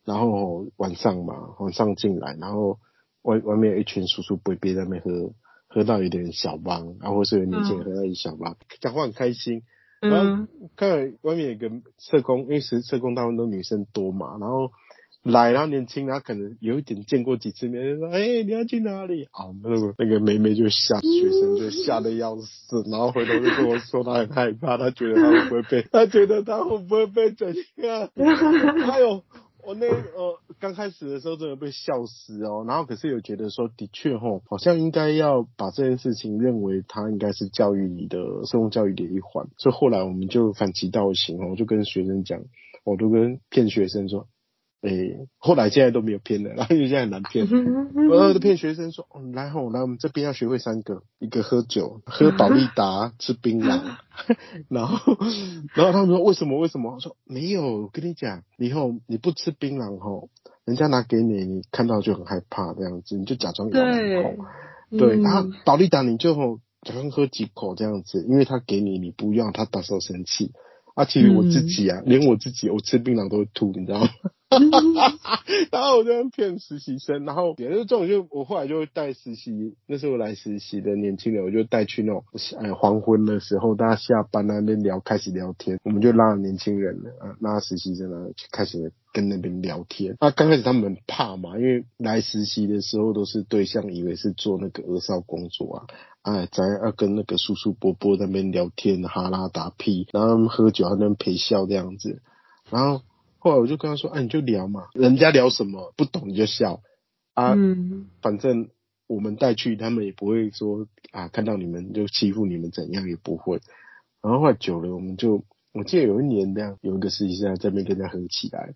然后晚上嘛，晚上进来，然后外外面有一群叔叔伯伯在那边喝，喝到有点小帮，然后或是有年轻人喝到一点小帮，讲、嗯、话很开心。然后看外面有个社工，因为社社工大部分都女生多嘛，然后。来，然后年轻，然后可能有一点见过几次面，就说：“哎、欸，你要去哪里？”啊，那个那个妹妹就吓，学生就吓得要死，然后回头就跟我说，他很害怕，他觉得他会不会被，他觉得他会不会被怎样？还有我那呃刚开始的时候真的被笑死哦，然后可是有觉得说，的确齁，好像应该要把这件事情认为他应该是教育你的社工教育的一环，所以后来我们就反其道行哦，我就跟学生讲，我都跟骗学生说。诶、欸，后来现在都没有骗了，然后现在很难骗，我都骗学生说，哦，来吼，来我们这边要学会三个，一个喝酒，喝保利达，吃槟榔，然后，然后他们说为什么？为什么？我说没有，我跟你讲，以后你不吃槟榔吼，人家拿给你，你看到就很害怕这样子，你就假装咬两口，对，对，然后保利达你就吼假装喝几口这样子，因为他给你，你不要，他到时候生气。啊，其实我自己啊，嗯、连我自己，我吃槟榔都会吐，你知道吗？然后我就骗实习生，然后也是这种，就我后来就会带实习，那时候来实习的年轻人，我就带去那种，哎，黄昏的时候，大家下班那边聊，开始聊天，我们就拉年轻人，啊，拉实习生呢，就开始跟那边聊天。那刚开始他们怕嘛，因为来实习的时候都是对象，以为是做那个儿少工作啊。哎，咱要跟那个叔叔伯伯那边聊天，哈拉打屁，然后他们喝酒还在那边陪笑这样子。然后后来我就跟他说：“哎，你就聊嘛，人家聊什么不懂你就笑啊，嗯、反正我们带去，他们也不会说啊，看到你们就欺负你们怎样也不会。”然后后来久了，我们就我记得有一年这样，有一个实习生在那边跟人家喝起来。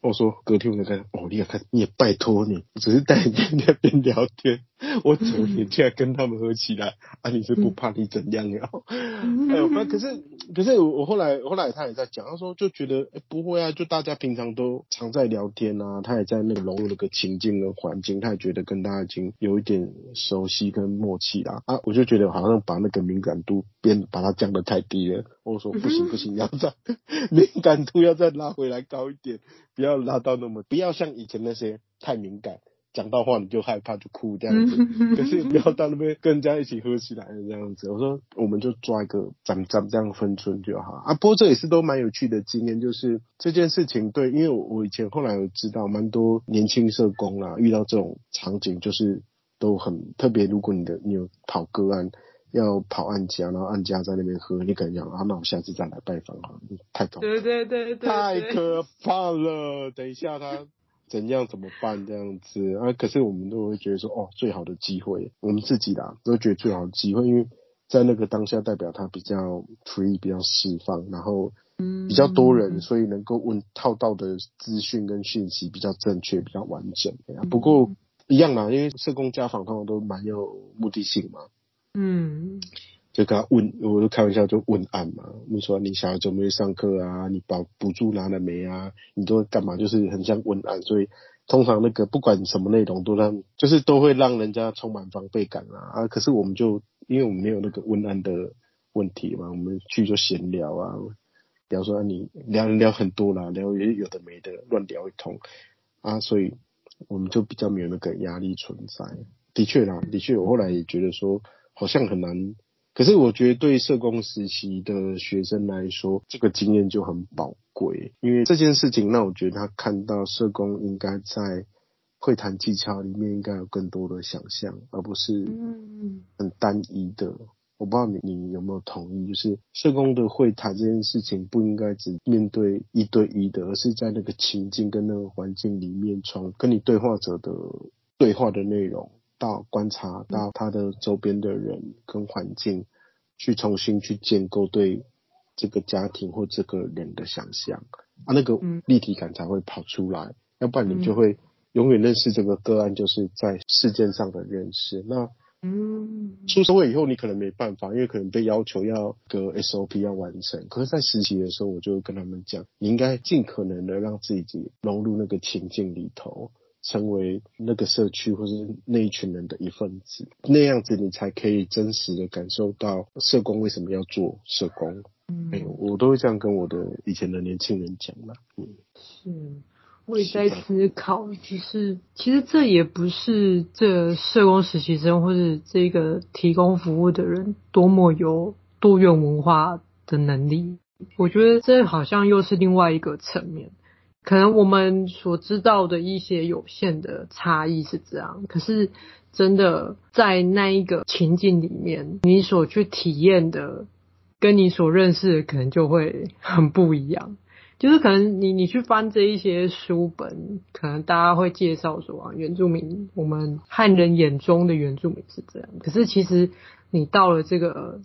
我说隔天我就看，哦，你也看，你也拜托你，只是带你在那边聊天，我怎么你竟然跟他们喝起来？啊，你是不怕你怎样呀？哎呦，那可是可是我后来后来他也在讲，他说就觉得不会啊，就大家平常都常在聊天啊，他也在那个融入那个情境跟环境，他也觉得跟大家已经有一点熟悉跟默契啦。啊，我就觉得好像把那个敏感度变把它降得太低了。我说不行不行，要再 敏感度要再拉回来高一点，不。要拉到那么，不要像以前那些太敏感，讲到话你就害怕就哭这样子，可是不要到那边跟人家一起喝起来这样子。我说我们就抓一个咱咱这样分寸就好啊。不过这也是都蛮有趣的经验，就是这件事情对，因为我我以前后来有知道蛮多年轻社工啦，遇到这种场景就是都很特别。如果你的你有跑个案。要跑案家，然后案家在那边喝，你可能讲啊，那我下次再来拜访哈，太可怕，对对对对，太可怕了。等一下他怎样怎么办这样子啊？可是我们都会觉得说，哦，最好的机会，我们自己啦都觉得最好的机会，因为在那个当下代表他比较 free，比较释放，然后比较多人，嗯、所以能够问套到的资讯跟讯息比较正确，比较完整。不过一样啦，因为社工家访通常都蛮有目的性嘛。嗯，就跟他问，我就开玩笑就问案嘛。你说你小孩准备上课啊？你保补助拿了没啊？你都干嘛？就是很像问案，所以通常那个不管什么内容都让，就是都会让人家充满防备感啊啊！可是我们就因为我们没有那个问案的问题嘛，我们去就闲聊啊，聊说你聊聊很多啦，聊也有的没的乱聊一通啊，所以我们就比较没有那个压力存在。的确啦，的确，我后来也觉得说。好像很难，可是我觉得对社工实习的学生来说，这个经验就很宝贵，因为这件事情让我觉得他看到社工应该在会谈技巧里面应该有更多的想象，而不是很单一的。我不知道你你有没有同意，就是社工的会谈这件事情不应该只面对一对一的，而是在那个情境跟那个环境里面，从跟你对话者的对话的内容。到观察到他的周边的人跟环境，去重新去建构对这个家庭或这个人的想象啊，那个立体感才会跑出来，要不然你就会永远认识这个个案，就是在事件上的认识。那嗯，出社会以后你可能没办法，因为可能被要求要个 SOP 要完成。可是，在实习的时候，我就跟他们讲，你应该尽可能的让自己融入那个情境里头。成为那个社区或是那一群人的一份子，那样子你才可以真实的感受到社工为什么要做社工。嗯，哎，我都会这样跟我的以前的年轻人讲嘛。嗯，是，我也在思考，就是其实这也不是这社工实习生或者这个提供服务的人多么有多元文化的能力，我觉得这好像又是另外一个层面。可能我们所知道的一些有限的差异是这样，可是真的在那一个情境里面，你所去体验的，跟你所认识的可能就会 很不一样。就是可能你你去翻这一些书本，可能大家会介绍说啊，原住民，我们汉人眼中的原住民是这样。可是其实你到了这个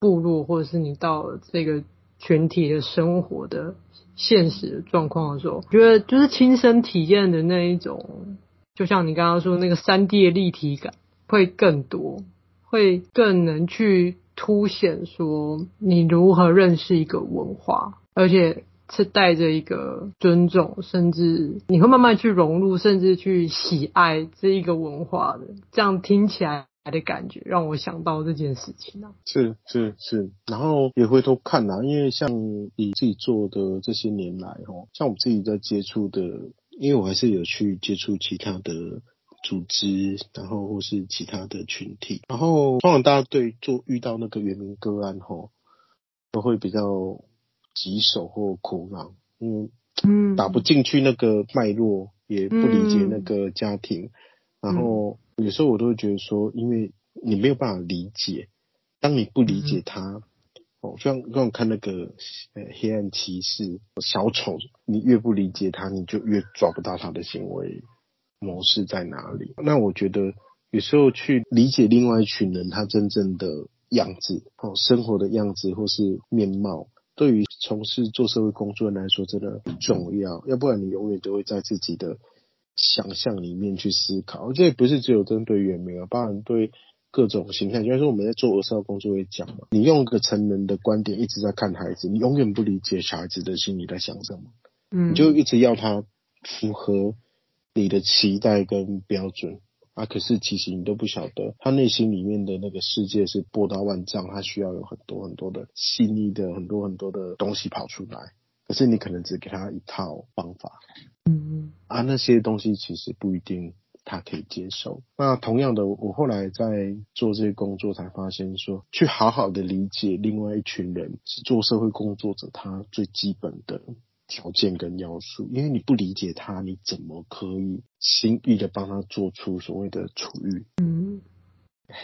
部落，或者是你到了这个群体的生活的。现实的状况的时候，觉得就是亲身体验的那一种，就像你刚刚说那个三 D 的立体感会更多，会更能去凸显说你如何认识一个文化，而且是带着一个尊重，甚至你会慢慢去融入，甚至去喜爱这一个文化的。这样听起来。的感觉让我想到这件事情啊，是是是，然后也回头看啊，因为像你自己做的这些年来哦，像我们自己在接触的，因为我还是有去接触其他的组织，然后或是其他的群体，然后通常大家对做遇到那个原民个案吼，都会比较棘手或苦恼，因为嗯，打不进去那个脉络，也不理解那个家庭，嗯、然后。有时候我都会觉得说，因为你没有办法理解，当你不理解他，嗯、哦，像让我看那个呃黑暗骑士小丑，你越不理解他，你就越抓不到他的行为模式在哪里。那我觉得有时候去理解另外一群人他真正的样子，哦，生活的样子或是面貌，对于从事做社会工作人来说真的很重要。要不然你永远都会在自己的。想象里面去思考，这也不是只有针对原民啊，包含对各种形象。就是说我们在做儿少工作会讲嘛，你用一个成人的观点一直在看孩子，你永远不理解小孩子的心里在想什么，嗯，你就一直要他符合你的期待跟标准啊。可是其实你都不晓得，他内心里面的那个世界是波涛万丈，他需要有很多很多的细腻的很多很多的东西跑出来。可是你可能只给他一套方法。嗯啊，那些东西其实不一定他可以接受。那同样的，我后来在做这些工作，才发现说，去好好的理解另外一群人是做社会工作者，他最基本的条件跟要素。因为你不理解他，你怎么可以轻易的帮他做出所谓的处遇？嗯。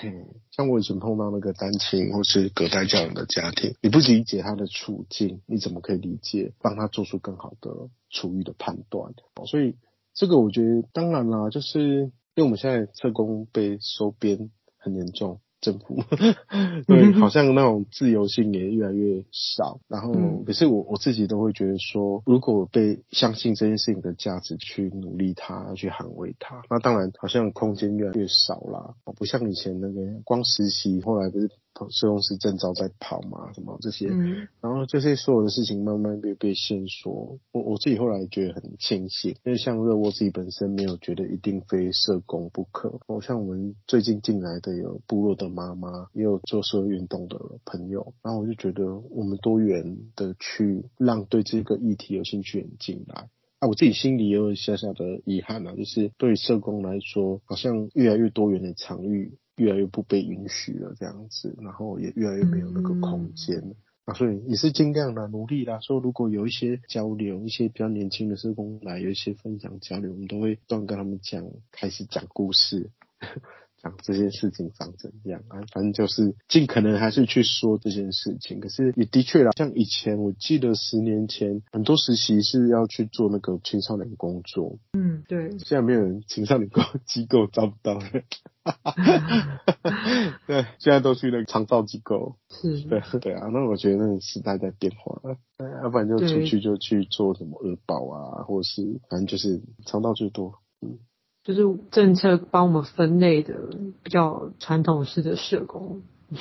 嗯，像我以前碰到那个单亲或是隔代教养的家庭，你不理解他的处境，你怎么可以理解帮他做出更好的处遇的判断？所以这个我觉得当然啦，就是因为我们现在社工被收编很严重。政府 对，好像那种自由性也越来越少。然后，可是我我自己都会觉得说，如果被相信这件事情的价值去努力它，去捍卫它，那当然好像空间越来越少啦。不像以前那个光实习，后来不是。社工师证照在跑嘛，什么这些，嗯、然后这些所有的事情慢慢被被限缩。我我自己后来觉得很庆幸，因为像热窝自己本身没有觉得一定非社工不可。哦，像我们最近进来的有部落的妈妈，也有做社会运动的朋友，然后我就觉得我们多元的去让对这个议题有兴趣人进来。啊，我自己心里也有小小的遗憾啊，就是对社工来说，好像越来越多元的场域。越来越不被允许了，这样子，然后也越来越没有那个空间、嗯、啊，所以也是尽量的努力啦。说如果有一些交流，一些比较年轻的社工来，有一些分享交流，我们都会不断跟他们讲，开始讲故事。讲这件事情长怎样啊？反正就是尽可能还是去说这件事情。可是也的确啦，像以前我记得十年前很多实习是要去做那个青少年工作。嗯，对。现在没有人青少年工机构招不到了。对，现在都去那个长照机构。是。对对啊，那我觉得那个时代在变化了。要不然就出去就去做什么儿保啊，或者是反正就是长照最多。嗯。就是政策帮我们分类的比较传统式的社工，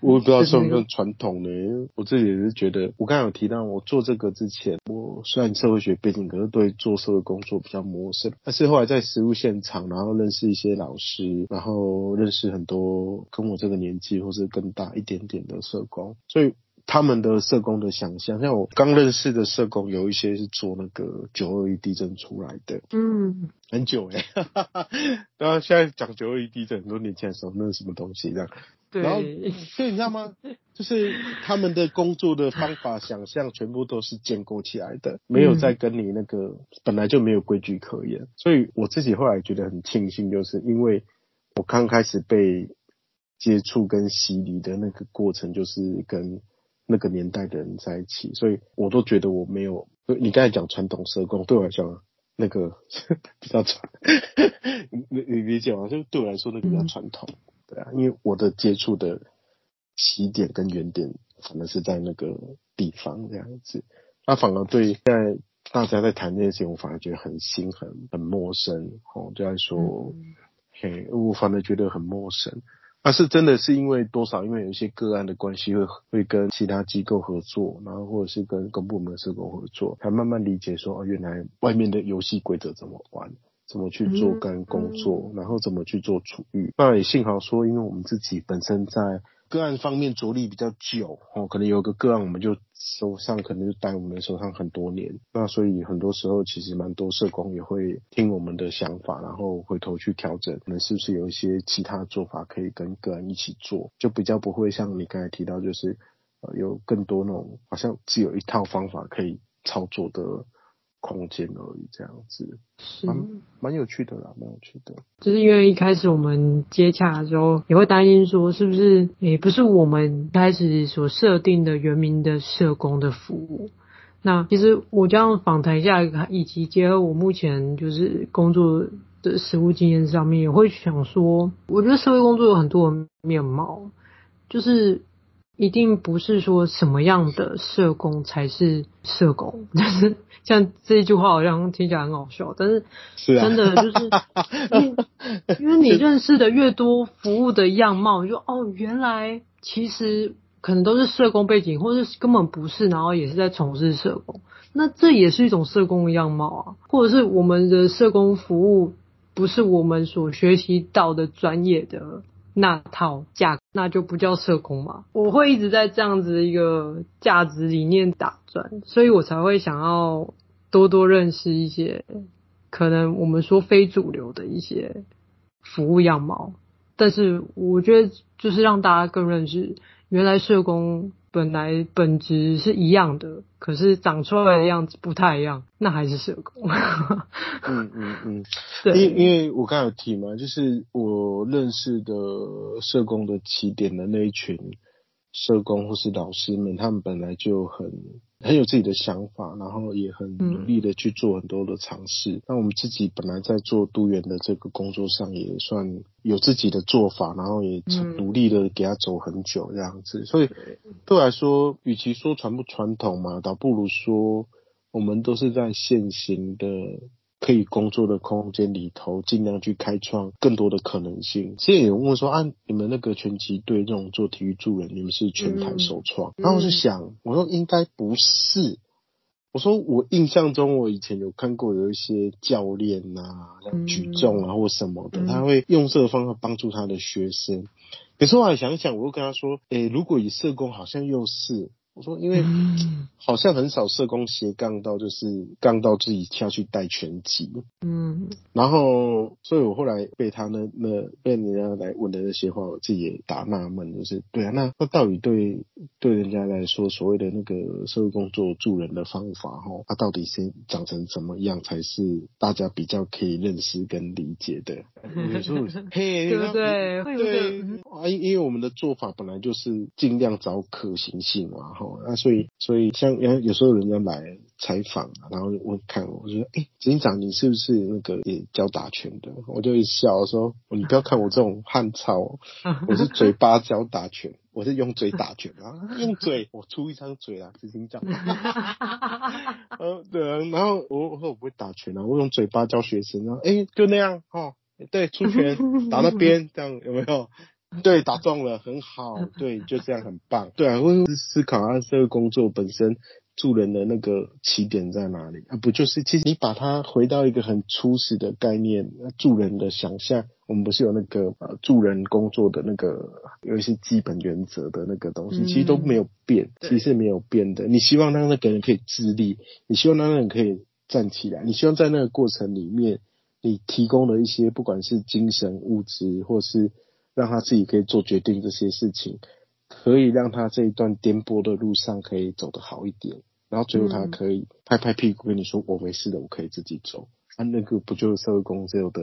我不知道算不算传统呢？我自己也是觉得，我刚才有提到，我做这个之前，我虽然社会学背景，可是对做社会工作比较陌生。但是后来在实务现场，然后认识一些老师，然后认识很多跟我这个年纪或是更大一点点的社工，所以。他们的社工的想象，像我刚认识的社工，有一些是做那个九二一地震出来的，嗯，很久哎，然后现在讲九二一地震，很多年前的时候，那是什么东西这样？对，然后所以你知道吗？就是他们的工作的方法、想象，全部都是建构起来的，没有在跟你那个本来就没有规矩可言。所以我自己后来觉得很庆幸，就是因为我刚开始被接触跟洗礼的那个过程，就是跟。那个年代的人在一起，所以我都觉得我没有。你刚才讲传统社工，对我来讲，那个 比较传。你你理解吗？就对我来说，那个比较传统。对啊，因为我的接触的起点跟原点，反而是在那个地方这样子。那反而对现在大家在谈这件事情，我反而觉得很新、很很陌生。哦，就在说，嗯、嘿，我反而觉得很陌生。那、啊、是真的是因为多少？因为有一些个案的关系会会跟其他机构合作，然后或者是跟公部门社工合作，才慢慢理解说哦，原来外面的游戏规则怎么玩，怎么去做干工作，然后怎么去做处遇。那也幸好说，因为我们自己本身在。个案方面着力比较久哦，可能有个个案我们就手上可能就待我们手上很多年，那所以很多时候其实蛮多社工也会听我们的想法，然后回头去调整，可能是不是有一些其他做法可以跟个案一起做，就比较不会像你刚才提到，就是呃有更多那种好像只有一套方法可以操作的。空间而已，这样子是蛮蛮有趣的啦，蛮有趣的。就是因为一开始我们接洽的时候，也会担心说，是不是也不是我们开始所设定的原名的社工的服务。那其实我这样访谈一下，以及结合我目前就是工作的实务经验上面，也会想说，我觉得社会工作有很多面貌，就是。一定不是说什么样的社工才是社工，就是 像这一句话好像听起来很好笑，但是真的就是，因为因为你认识的越多服务的样貌，你就哦，原来其实可能都是社工背景，或者是根本不是，然后也是在从事社工，那这也是一种社工的样貌啊，或者是我们的社工服务不是我们所学习到的专业的。那套价那就不叫社工嘛。我会一直在这样子的一个价值理念打转，所以我才会想要多多认识一些可能我们说非主流的一些服务样貌，但是我觉得就是让大家更认识，原来社工本来本质是一样的，可是长出来的样子不太一样，那还是社工。嗯嗯 嗯，对，因因为我刚才有提嘛，就是我认识的社工的起点的那一群社工或是老师们，他们本来就很。很有自己的想法，然后也很努力的去做很多的尝试。嗯、那我们自己本来在做都员的这个工作上，也算有自己的做法，然后也努力的给他走很久这样子。所以对我来说，与其说传不传统嘛，倒不如说我们都是在现行的。可以工作的空间里头，尽量去开创更多的可能性。现在有人问说啊，你们那个拳击队这种做体育助人，你们是全台首创？嗯、然后我就想，我说应该不是。我说我印象中，我以前有看过有一些教练啊，像举重啊或什么的，他会用这个方法帮助他的学生。可是我还想想，我又跟他说，哎、欸，如果以社工，好像又是。我说，因为好像很少社工斜杠到，就是杠到自己下去带拳击。嗯，然后，所以我后来被他那那被人家来问的那些话，我自己也打纳闷，就是对啊，那那到底对对人家来说，所谓的那个社会工作助人的方法，哈，它到底是长成什么样才是大家比较可以认识跟理解的？你说，嘿，对不对？对啊，因因为我们的做法本来就是尽量找可行性嘛。哦，那所以所以像有有时候人家来采访，然后问看我，说，哎、欸，执行长，你是不是那个也教打拳的？我就一笑我说，你不要看我这种汉操，我是嘴巴教打拳，我是用嘴打拳啊，用嘴，我出一张嘴啊，执行长。呃，对啊，然后我我说我不会打拳啊，我用嘴巴教学生，然后哎、欸，就那样哦，对，出拳打那边，这样有没有？对，打中了，很好。对，就这样，很棒。对啊，会思考啊，这个工作本身助人的那个起点在哪里啊？不就是，其实你把它回到一个很初始的概念，助人的想象，我们不是有那个呃助人工作的那个有一些基本原则的那个东西，其实都没有变，其实是没有变的。你希望让那个人可以自立，你希望让那个人可以站起来，你希望在那个过程里面，你提供了一些不管是精神、物质，或是让他自己可以做决定，这些事情可以让他这一段颠簸的路上可以走得好一点，然后最后他可以拍拍屁股跟你说：“我没事的，我可以自己走。”啊，那个不就是社会工作的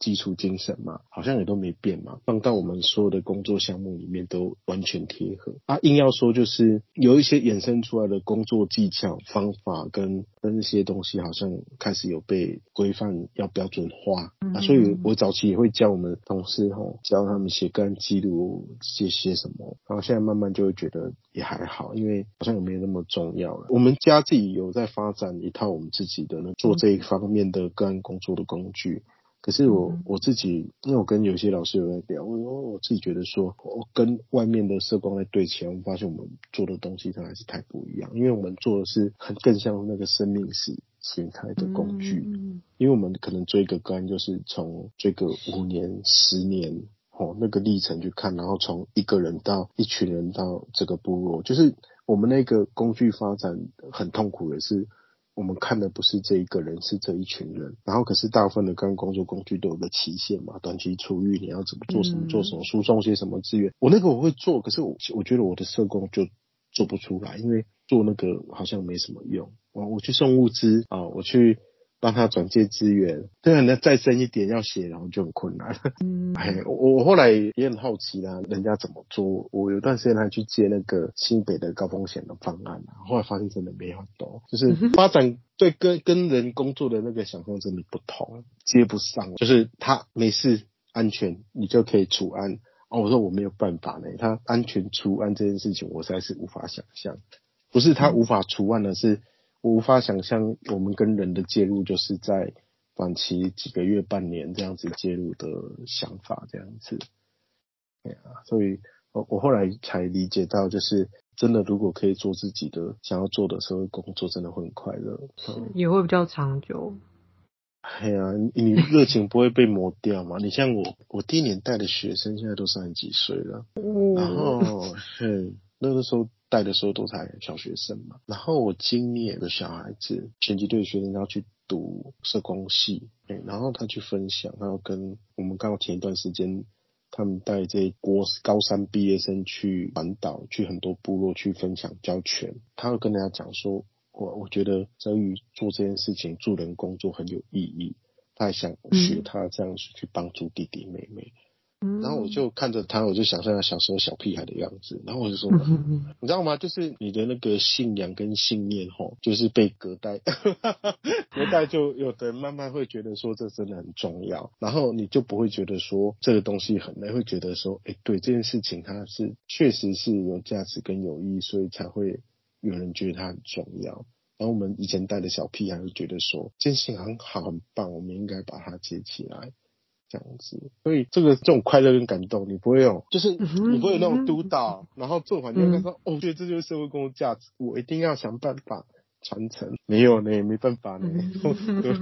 基础精神嘛？好像也都没变嘛，放到我们所有的工作项目里面都完全贴合。啊，硬要说就是有一些衍生出来的工作技巧、方法跟跟那些东西，好像开始有被规范要标准化。啊，所以我早期也会教我们同事吼，教他们写个案记录，写些什么。然后现在慢慢就会觉得也还好，因为好像也没有那么重要了。我们家自己有在发展一套我们自己的呢，做这一方面的。个案工作的工具，可是我我自己，因为我跟有些老师有在聊，我我自己觉得说，我跟外面的社工在对起来，我们发现我们做的东西它还是太不一样，因为我们做的是很更像那个生命史形态的工具，因为我们可能追个个案，就是从追个五年、十年哦那个历程去看，然后从一个人到一群人到这个部落，就是我们那个工具发展很痛苦的是。我们看的不是这一个人，是这一群人。然后，可是大部分的跟工作工具都有个期限嘛，短期出狱，你要怎么做什么做什么，输送些什么资源。我那个我会做，可是我我觉得我的社工就做不出来，因为做那个好像没什么用。我我去送物资啊，我去。帮他转介资源，对啊，那再深一点要写，然后就很困难。嗯，哎，我我后来也很好奇啦，人家怎么做？我有段时间还去接那个新北的高风险的方案，后来发现真的没很多，就是 发展对跟跟人工作的那个想象真的不同，接不上。就是他没事安全，你就可以除案。哦，我说我没有办法呢，他安全除案这件事情，我实在是无法想象。不是他无法除案的是。我无法想象我们跟人的介入，就是在短期几个月、半年这样子介入的想法，这样子。对啊，所以我我后来才理解到，就是真的，如果可以做自己的想要做的社会工作，真的会很快乐，也会比较长久。哎呀，你热情不会被磨掉嘛？你像我，我第一年带的学生现在都三十几岁了，然后嘿。那个时候带的时候都才小学生嘛。然后我今年的小孩子，前几队学生要去读社工系，哎，然后他去分享，然后跟我们刚好前一段时间，他们带这国高三毕业生去环岛，去很多部落去分享教拳，他会跟大家讲说，我我觉得泽宇做这件事情助人工作很有意义，他还想学他这样子去帮助弟弟妹妹。然后我就看着他，我就想象他小时候小屁孩的样子。然后我就说，你知道吗？就是你的那个信仰跟信念，吼，就是被隔代，隔代就有的人慢慢会觉得说这真的很重要。然后你就不会觉得说这个东西很累，会觉得说，哎，对这件事情它是确实是有价值跟有意义，所以才会有人觉得它很重要。然后我们以前带的小屁孩会觉得说，这件事情很好很棒，我们应该把它接起来。这样子，所以这个这种快乐跟感动，你不会有，就是你不会有那种督导，然后做环境他说，哦，我觉得这就是社会工作价值，我一定要想办法传承。没有呢，没办法呢。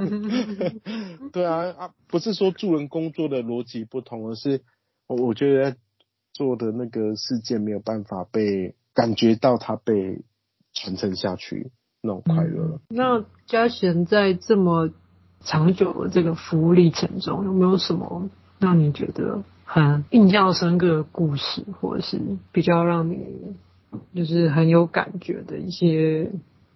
对啊啊，不是说助人工作的逻辑不同，而是我我觉得做的那个事件没有办法被感觉到它被传承下去那种快乐。那嘉贤在这么。长久的这个服务历程中，有没有什么让你觉得很印象深刻的故事，或者是比较让你就是很有感觉的一些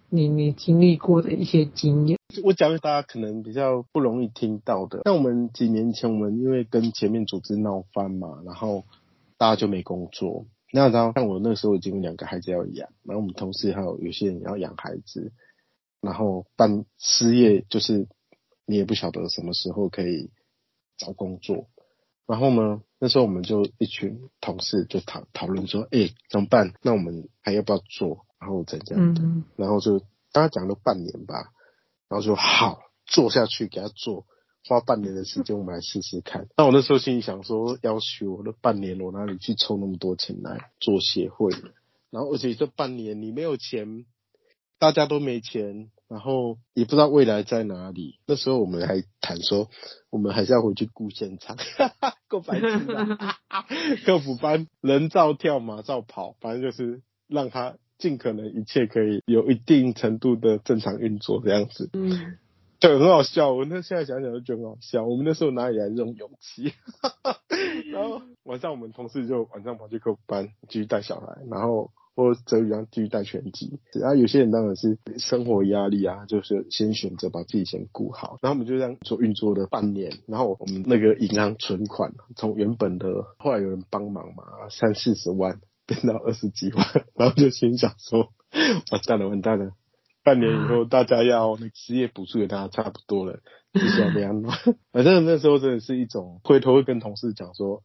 你你经历过的一些经验？我讲给大家可能比较不容易听到的。像我们几年前，我们因为跟前面组织闹翻嘛，然后大家就没工作。那然后像我那时候已经有两个孩子要养，然后我们同事还有有些人要养孩子，然后办失业就是。你也不晓得什么时候可以找工作，然后呢，那时候我们就一群同事就讨讨论说，哎、欸，怎么办？那我们还要不要做？然后怎样的？嗯、然后就大家讲了半年吧，然后说好，做下去，给他做，花半年的时间，我们来试试看。那我那时候心里想说，要求我的半年，我哪里去凑那么多钱来做协会？然后而且这半年你没有钱，大家都没钱。然后也不知道未来在哪里。那时候我们还谈说，我们还是要回去顾现场，够白痴的。客服班人照跳，马照跑，反正就是让他尽可能一切可以有一定程度的正常运作这样子。嗯，对，很好笑。我那现在想想就觉得很好笑。我们那时候哪里来这种勇气？然后晚上我们同事就晚上跑去客服班继续带小孩，然后。或者泽宇要继续带拳击，然后有些人当然是生活压力啊，就是先选择把自己先顾好。然后我们就这样做运作了半年，然后我们那个银行存款从原本的后来有人帮忙嘛，三四十万 变到二十几万，然后就心想说完蛋了完蛋了，半年以后大家要那失业补助给大家差不多了，接下来这样，反正那时候真的是一种回头会跟同事讲说。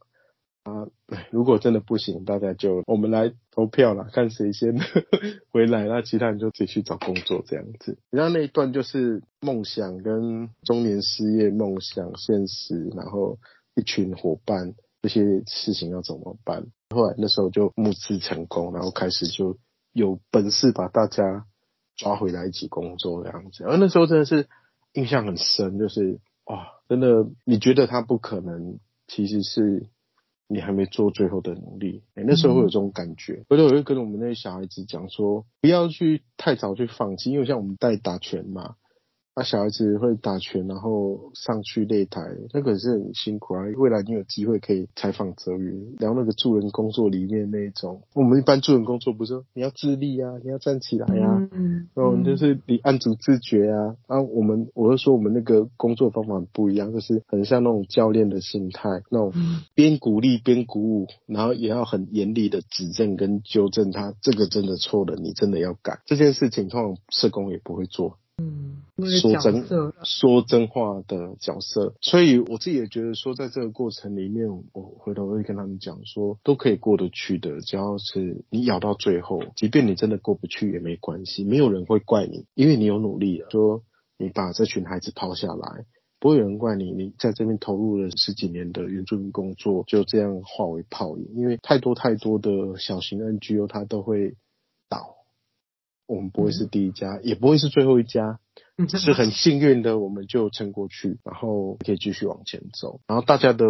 啊，如果真的不行，大家就我们来投票啦，看谁先 回来，那其他人就自己去找工作这样子。然后那一段就是梦想跟中年失业、梦想现实，然后一群伙伴这些事情要怎么办？后来那时候就募资成功，然后开始就有本事把大家抓回来一起工作这样子。而那时候真的是印象很深，就是哇，真的你觉得他不可能，其实是。你还没做最后的努力，哎、欸，那时候会有这种感觉。回头我会跟我们那些小孩子讲说，不要去太早去放弃，因为像我们带打拳嘛。那、啊、小孩子会打拳，然后上去擂台，那个是很辛苦啊。未来你有机会可以采访泽宇，聊那个助人工作里面那一种。我们一般助人工作不是说你要自立啊，你要站起来啊，嗯，然后就是你按住自觉啊。啊，我们我就说我们那个工作方法很不一样，就是很像那种教练的心态，那种边鼓励边鼓舞，然后也要很严厉的指正跟纠正他，这个真的错了，你真的要改。这件事情通常社工也不会做。嗯，说真说真话的角色，所以我自己也觉得说，在这个过程里面，我回头会跟他们讲说，都可以过得去的，只要是你咬到最后，即便你真的过不去也没关系，没有人会怪你，因为你有努力了。说你把这群孩子抛下来，不会有人怪你。你在这边投入了十几年的原住民工作，就这样化为泡影，因为太多太多的小型 NGO 它都会倒。我们不会是第一家，嗯、也不会是最后一家，是很幸运的，我们就撑过去，然后可以继续往前走。然后大家的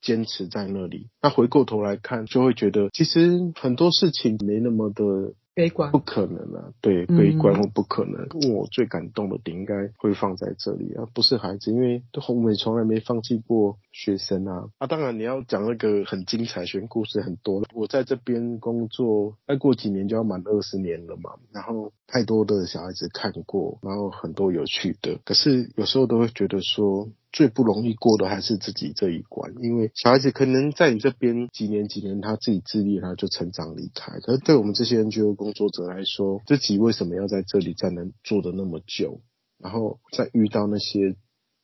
坚持在那里。那回过头来看，就会觉得其实很多事情没那么的。悲观，不可能啊！对，悲观或不可能。嗯、我最感动的点应该会放在这里啊，不是孩子，因为红美从来没放弃过学生啊。啊，当然你要讲那个很精彩，学生故事很多。我在这边工作，再过几年就要满二十年了嘛。然后太多的小孩子看过，然后很多有趣的。可是有时候都会觉得说。最不容易过的还是自己这一关，因为小孩子可能在你这边几年几年，他自己自立，他就成长离开。可是对我们这些 NGO 工作者来说，自己为什么要在这里站能做的那么久？然后再遇到那些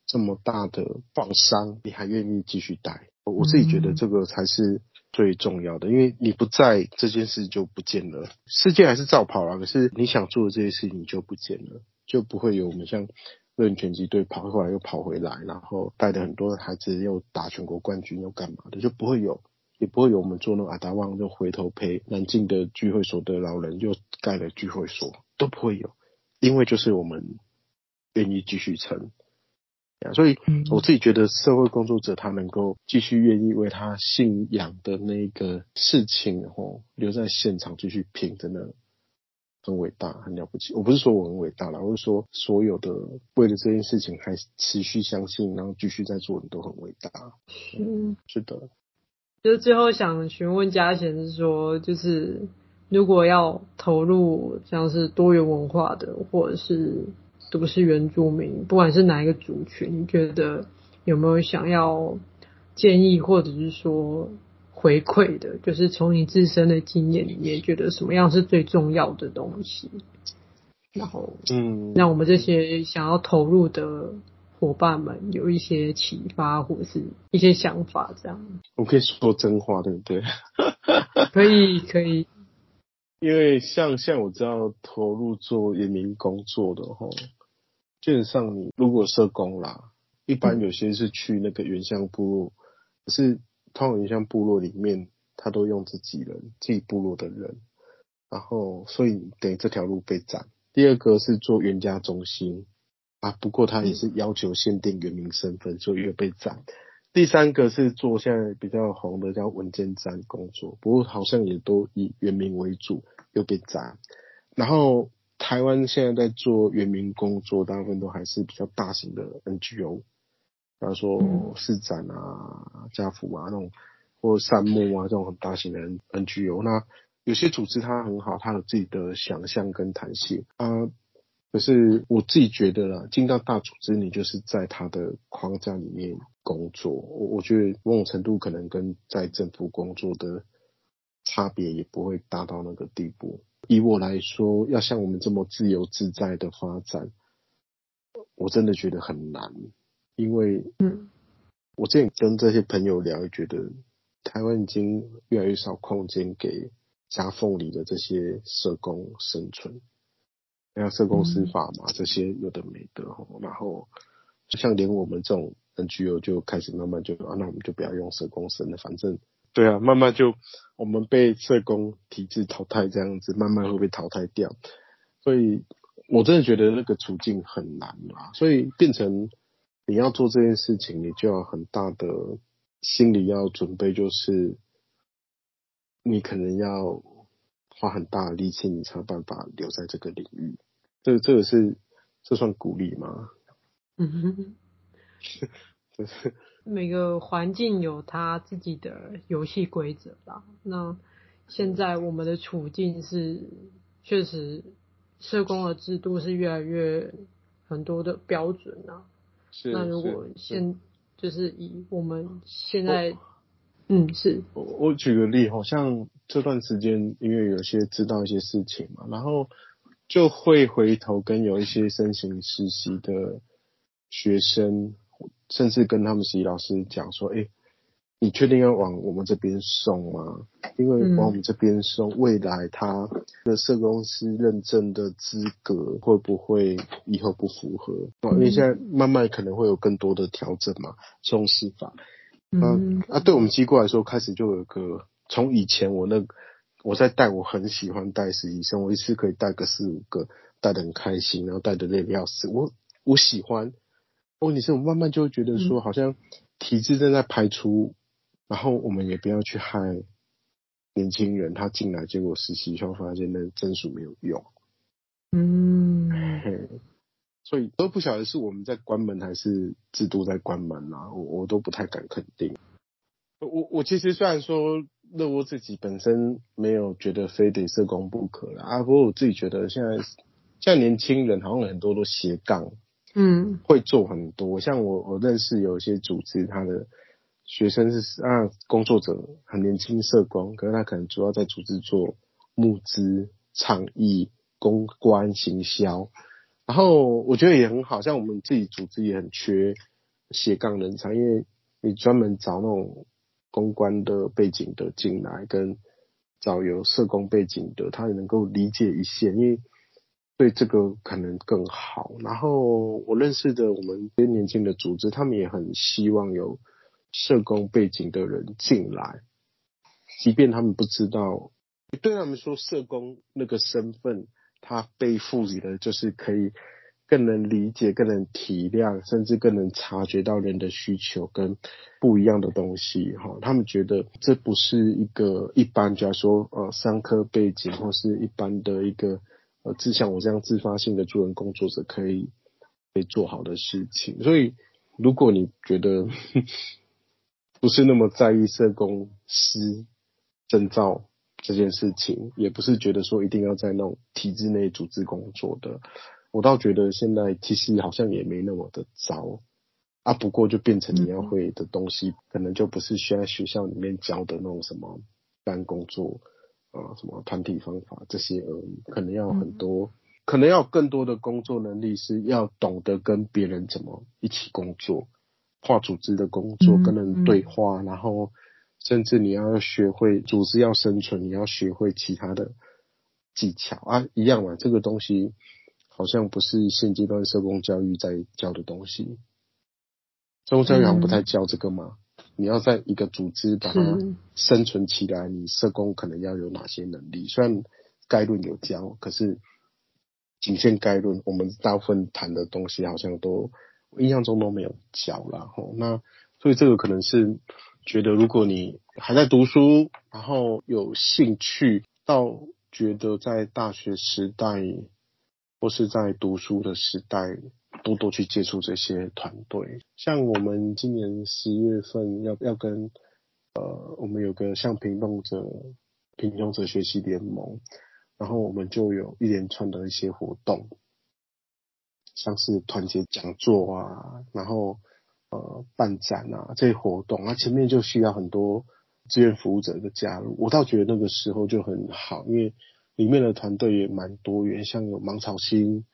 这么大的创伤，你还愿意继续带？我自己觉得这个才是最重要的，因为你不在，这件事就不见了。世界还是照跑啊，可是你想做的这些事情就不见了，就不会有我们像。热爱拳击队跑过来又跑回来，然后带着很多孩子又打全国冠军又干嘛的，就不会有，也不会有我们做那种阿达旺就回头陪南京的聚会所的老人又盖了聚会所，都不会有，因为就是我们愿意继续撑，所以我自己觉得社会工作者他能够继续愿意为他信仰的那个事情，然后留在现场继续拼，真的。很伟大，很了不起。我不是说我很伟大啦，我是说所有的为了这件事情还持续相信，然后继续在做的都很伟大。嗯，是的。就是最后想询问嘉贤是说，就是如果要投入像是多元文化的，或者是都是原住民，不管是哪一个族群，你觉得有没有想要建议，或者是说？回馈的，就是从你自身的经验里面，觉得什么样是最重要的东西，然后，嗯，让我们这些想要投入的伙伴们有一些启发或者是一些想法，这样。我可以说真话，对不对？可以，可以。因为像像我知道投入做移民工作的吼，基本上你如果社工啦，一般有些是去那个原乡部落，可是。通常像部落里面，他都用自己人，自己部落的人，然后所以等于这条路被斩。第二个是做原家中心啊，不过他也是要求限定原民身份，所以又被斩。第三个是做现在比较红的叫文件站工作，不过好像也都以原民为主，又被斩。然后台湾现在在做原民工作，大部分都还是比较大型的 NGO。比方说市展啊、家福啊那种，或山木啊这种很大型的 NGO，那有些组织它很好，它有自己的想象跟弹性啊。可是我自己觉得啦，进到大组织，你就是在它的框架里面工作，我我觉得某种程度可能跟在政府工作的差别也不会大到那个地步。以我来说，要像我们这么自由自在的发展，我真的觉得很难。因为，嗯，我之前跟这些朋友聊，觉得台湾已经越来越少空间给夹缝里的这些社工生存，像社工司法嘛，这些有的没的，然后就像连我们这种 NGO 就开始慢慢就啊，那我们就不要用社工生了，反正对啊，慢慢就我们被社工体制淘汰这样子，慢慢会被淘汰掉，所以我真的觉得那个处境很难啊，所以变成。你要做这件事情，你就要很大的心理要准备，就是你可能要花很大的力气，你才有办法留在这个领域。这、这个是这算鼓励吗？嗯哼，就 是每个环境有它自己的游戏规则吧。那现在我们的处境是，确实社工的制度是越来越很多的标准啊。是那如果现就是以我们现在，嗯，是我我举个例，好像这段时间因为有些知道一些事情嘛，然后就会回头跟有一些申请实习的学生，甚至跟他们实习老师讲说，哎、欸。你确定要往我们这边送吗？因为往我们这边送，嗯、未来他的社公司认证的资格会不会以后不符合？嗯、因为现在慢慢可能会有更多的调整嘛，送司法。嗯啊，对我们机构来说，开始就有个从以前我那我在带，我很喜欢带实习生，我一次可以带个四五个，带的很开心，然后带的累的要死。我我喜欢。问题是我慢慢就会觉得说，好像体制正在排除。然后我们也不要去害年轻人，他进来结果实习后发现那证书没有用。嗯，所以都不晓得是我们在关门还是制度在关门啊，我我都不太敢肯定。我我其实虽然说乐窝自己本身没有觉得非得社工不可啦，啊，不过我自己觉得现在现在年轻人好像很多都斜杠，嗯，会做很多。像我我认识有一些组织，他的学生是啊工作者很年轻社工，可是他可能主要在组织做募资、倡议、公关、行销。然后我觉得也很好，像我们自己组织也很缺斜杠人才，因为你专门找那种。公关的背景的进来，跟找有社工背景的，他也能够理解一些，因为对这个可能更好。然后我认识的我们这些年轻的组织，他们也很希望有社工背景的人进来，即便他们不知道，对他们说社工那个身份，他被赋予的就是可以。更能理解、更能体谅，甚至更能察觉到人的需求跟不一样的东西。哈，他们觉得这不是一个一般，假如说呃商科背景或是一般的一个呃，自像我这样自发性的助人工作者可以可以做好的事情。所以，如果你觉得不是那么在意社工师证照这件事情，也不是觉得说一定要在那种体制内组织工作的。我倒觉得现在其实好像也没那么的糟。啊，不过就变成你要会的东西，可能就不是需要学校里面教的那种什么干工作啊，什么团体方法这些而已，可能要很多，可能要更多的工作能力，是要懂得跟别人怎么一起工作，跨组织的工作，跟人对话，然后甚至你要学会组织要生存，你要学会其他的技巧啊，一样嘛，这个东西。好像不是现阶段社工教育在教的东西，社工教育好像不太教这个嘛。嗯、你要在一个组织把它生存起来，你社工可能要有哪些能力？虽然概论有教，可是仅限概论，我们大部分谈的东西好像都印象中都没有教啦。吼，那所以这个可能是觉得，如果你还在读书，然后有兴趣，到觉得在大学时代。或是在读书的时代，多多去接触这些团队。像我们今年十月份要要跟呃，我们有个像贫穷者贫穷者学习联盟，然后我们就有一连串的一些活动，像是团结讲座啊，然后呃办展啊这些活动，那前面就需要很多志愿服务者的加入。我倒觉得那个时候就很好，因为。里面的团队也蛮多元，像有芒草心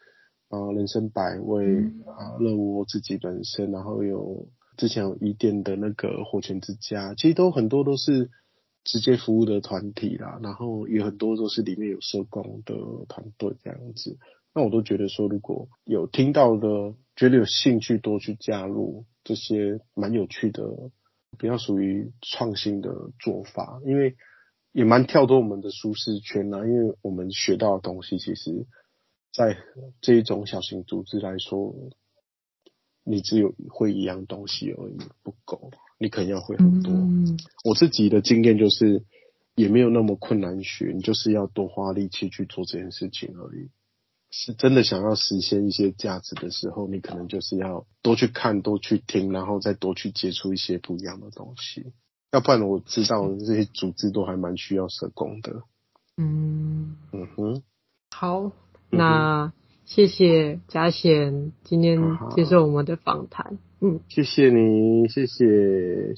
啊、人生百味啊、乐窝自己本身，然后有之前有伊甸的那个火泉之家，其实都很多都是直接服务的团体啦，然后有很多都是里面有社工的团队这样子。那我都觉得说，如果有听到的，觉得有兴趣多去加入这些蛮有趣的，比较属于创新的做法，因为。也蛮跳脱我们的舒适圈呐、啊，因为我们学到的东西，其实，在这一种小型组织来说，你只有会一样东西而已，不够，你可能要会很多。嗯、我自己的经验就是，也没有那么困难学，你就是要多花力气去做这件事情而已。是真的想要实现一些价值的时候，你可能就是要多去看、多去听，然后再多去接触一些不一样的东西。要不然我知道这些组织都还蛮需要社工的。嗯嗯哼，好，那谢谢嘉贤今天接受我们的访谈。嗯，谢谢你，谢谢。